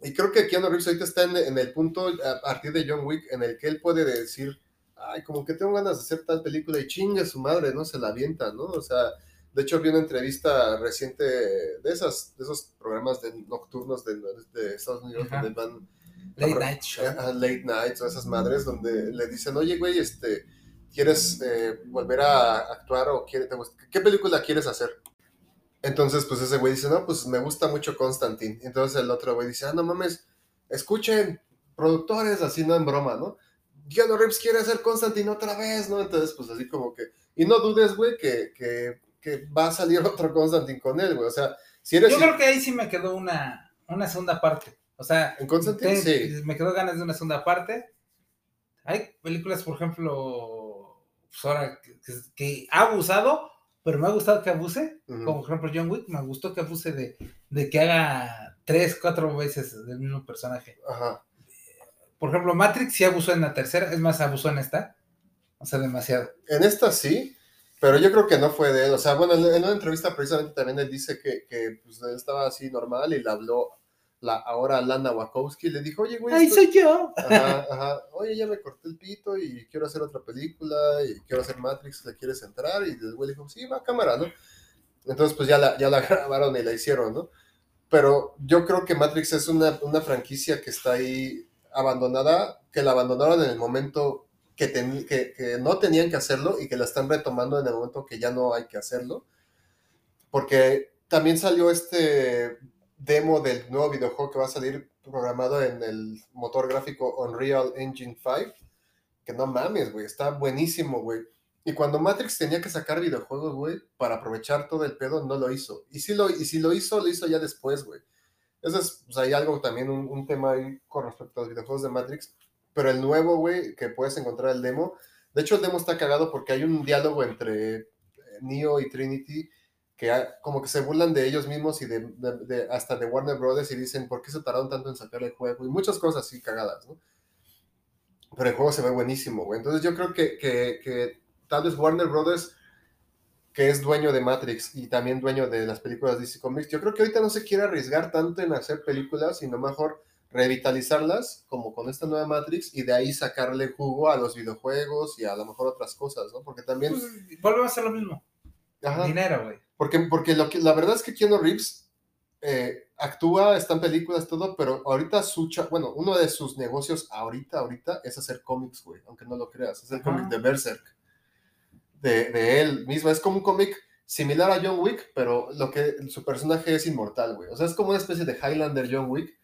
Y creo que Keanu Reeves ahorita está en, en el punto, a partir de John Wick, en el que él puede decir, ay, como que tengo ganas de hacer tal película y chinga su madre, ¿no? Se la avienta, ¿no? O sea, de hecho vi una entrevista reciente de esas, de esos programas de nocturnos de, de Estados Unidos Ajá. donde van Late. Night Show. late nights o esas madres donde le dicen, oye, güey, este, ¿quieres eh, volver a actuar o quiere- te gust- qué película quieres hacer? Entonces, pues ese güey dice, no, pues me gusta mucho Constantine. Entonces el otro güey dice, ah, no mames, escuchen, productores, así no en broma, ¿no? Keanu Reeves quiere hacer Constantine otra vez, ¿no? Entonces, pues así como que, y no dudes, güey, que, que, que va a salir otro Constantine con él, güey. O sea, si eres... Yo creo que ahí sí me quedó una, una segunda parte. O sea, ¿En Constantine? te- Sí. me quedó ganas de una segunda parte. Hay películas, por ejemplo, pues ahora que, ha abusado, pero me ha gustado que abuse. Como por ejemplo John Wick, me gustó que abuse de, de que haga tres, cuatro veces del mismo personaje. Ajá. Por ejemplo, Matrix sí abusó en la tercera, es más, abusó en esta. O sea, demasiado. En esta sí, pero yo creo que no fue de él. O sea, bueno, en una entrevista precisamente también él dice que, que pues, estaba así normal y le habló la ahora Lana Wachowski le dijo, oye, güey, ¡Ay, soy yo! Ajá, ajá. Oye, ya me corté el pito y quiero hacer otra película y quiero hacer Matrix, ¿le quieres entrar? Y el güey dijo, sí, va a cámara, ¿no? Entonces, pues ya la, ya la grabaron y la hicieron, ¿no? Pero yo creo que Matrix es una, una franquicia que está ahí abandonada, que la abandonaron en el momento que, ten- que, que no tenían que hacerlo y que la están retomando en el momento que ya no hay que hacerlo. Porque también salió este demo del nuevo videojuego que va a salir programado en el motor gráfico Unreal Engine 5. Que no mames, güey, está buenísimo, güey. Y cuando Matrix tenía que sacar videojuegos, güey, para aprovechar todo el pedo, no lo hizo. Y si lo, y si lo hizo, lo hizo ya después, güey. Eso es, pues hay algo también, un, un tema ahí con respecto a los videojuegos de Matrix. Pero el nuevo, güey, que puedes encontrar el demo. De hecho, el demo está cagado porque hay un diálogo entre eh, Neo y Trinity que ha- como que se burlan de ellos mismos y de, de- de- hasta de Warner Brothers y dicen, ¿por qué se tardaron tanto en sacar el juego? Y muchas cosas así cagadas, ¿no? Pero el juego se ve buenísimo, güey. Entonces yo creo que, que, que tal vez Warner Brothers, que es dueño de Matrix y también dueño de las películas DC Comics, yo creo que ahorita no se quiere arriesgar tanto en hacer películas, sino mejor revitalizarlas, como con esta nueva Matrix, y de ahí sacarle jugo a los videojuegos y a lo mejor otras cosas, ¿no? Porque también... Pues, volvemos a hacer lo mismo. Ajá. Dinero, güey. Porque, porque lo que, la verdad es que Keanu Reeves eh, actúa, está en películas, todo, pero ahorita su, bueno, uno de sus negocios ahorita, ahorita, es hacer cómics, güey, aunque no lo creas, es el cómic de Berserk, de, de él mismo, es como un cómic similar a John Wick, pero lo que su personaje es inmortal, güey, o sea, es como una especie de Highlander John Wick,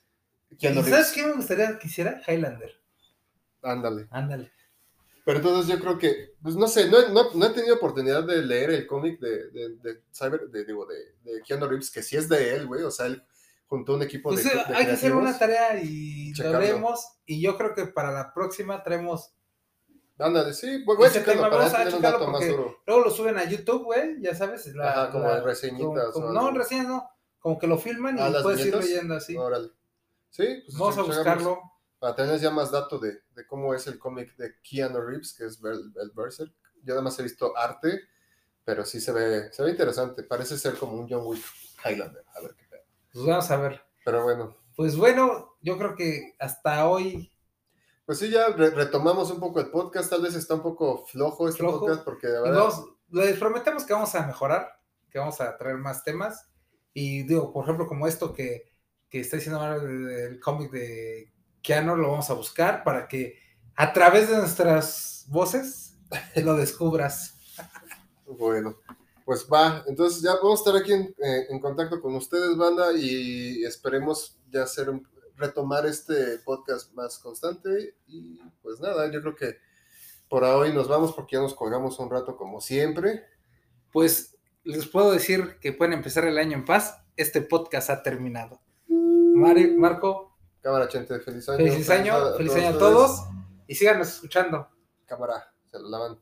Keanu ¿Y Reeves, ¿Sabes qué me gustaría que hiciera? Highlander. ándale. Ándale. Pero entonces yo creo que, pues no sé, no, he- no- no he tenido oportunidad de leer el cómic de, de, de Cyber, de, digo, de, de Keanu Reeves, que sí es de él, güey, o sea, él juntó un equipo Pues de, hay que hacer una tarea y Checarlo. lo leemos. Y yo creo que para la próxima traemos Ándale, sí, voy, voy a tema, para vamos a un más duro. Luego lo suben a YouTube, güey, ya sabes. La, Ajá, como la- reseñitas como- o no, reseñas no. Como que lo filman Ah, y puedes ir leyendo así. Órale. Sí, pues Vamos a buscarlo. Para tener ya más dato de, de cómo es el cómic de Keanu Reeves, que es el, el Berserk. Yo nada más he visto arte, pero sí se ve, se ve interesante. Parece ser como un John Wick Highlander. A ver qué pedo. Pues vamos a ver. Pero bueno, Pues bueno, yo creo que hasta hoy pues sí, ya re- retomamos un poco el podcast. Tal vez está un poco flojo este Flojo. podcast, porque la y verdad. les prometemos que vamos a mejorar, que vamos a traer más temas. Y digo, por ejemplo, como esto que, que está diciendo ahora del cómic de Keanu, lo vamos a buscar para que a través de nuestras voces lo descubras. Bueno, pues va. Entonces ya vamos a estar aquí en, eh, en contacto con ustedes, banda, y esperemos ya hacer un, retomar este podcast más constante. Y pues nada, yo creo que por hoy nos vamos porque ya nos colgamos un rato como siempre. Pues les puedo decir que pueden empezar el año en paz. Este podcast ha terminado. Mari- Marco, Cámara, gente, feliz año. feliz año, a- feliz todos año a todos y síganos escuchando. Cámara, se lo lavan.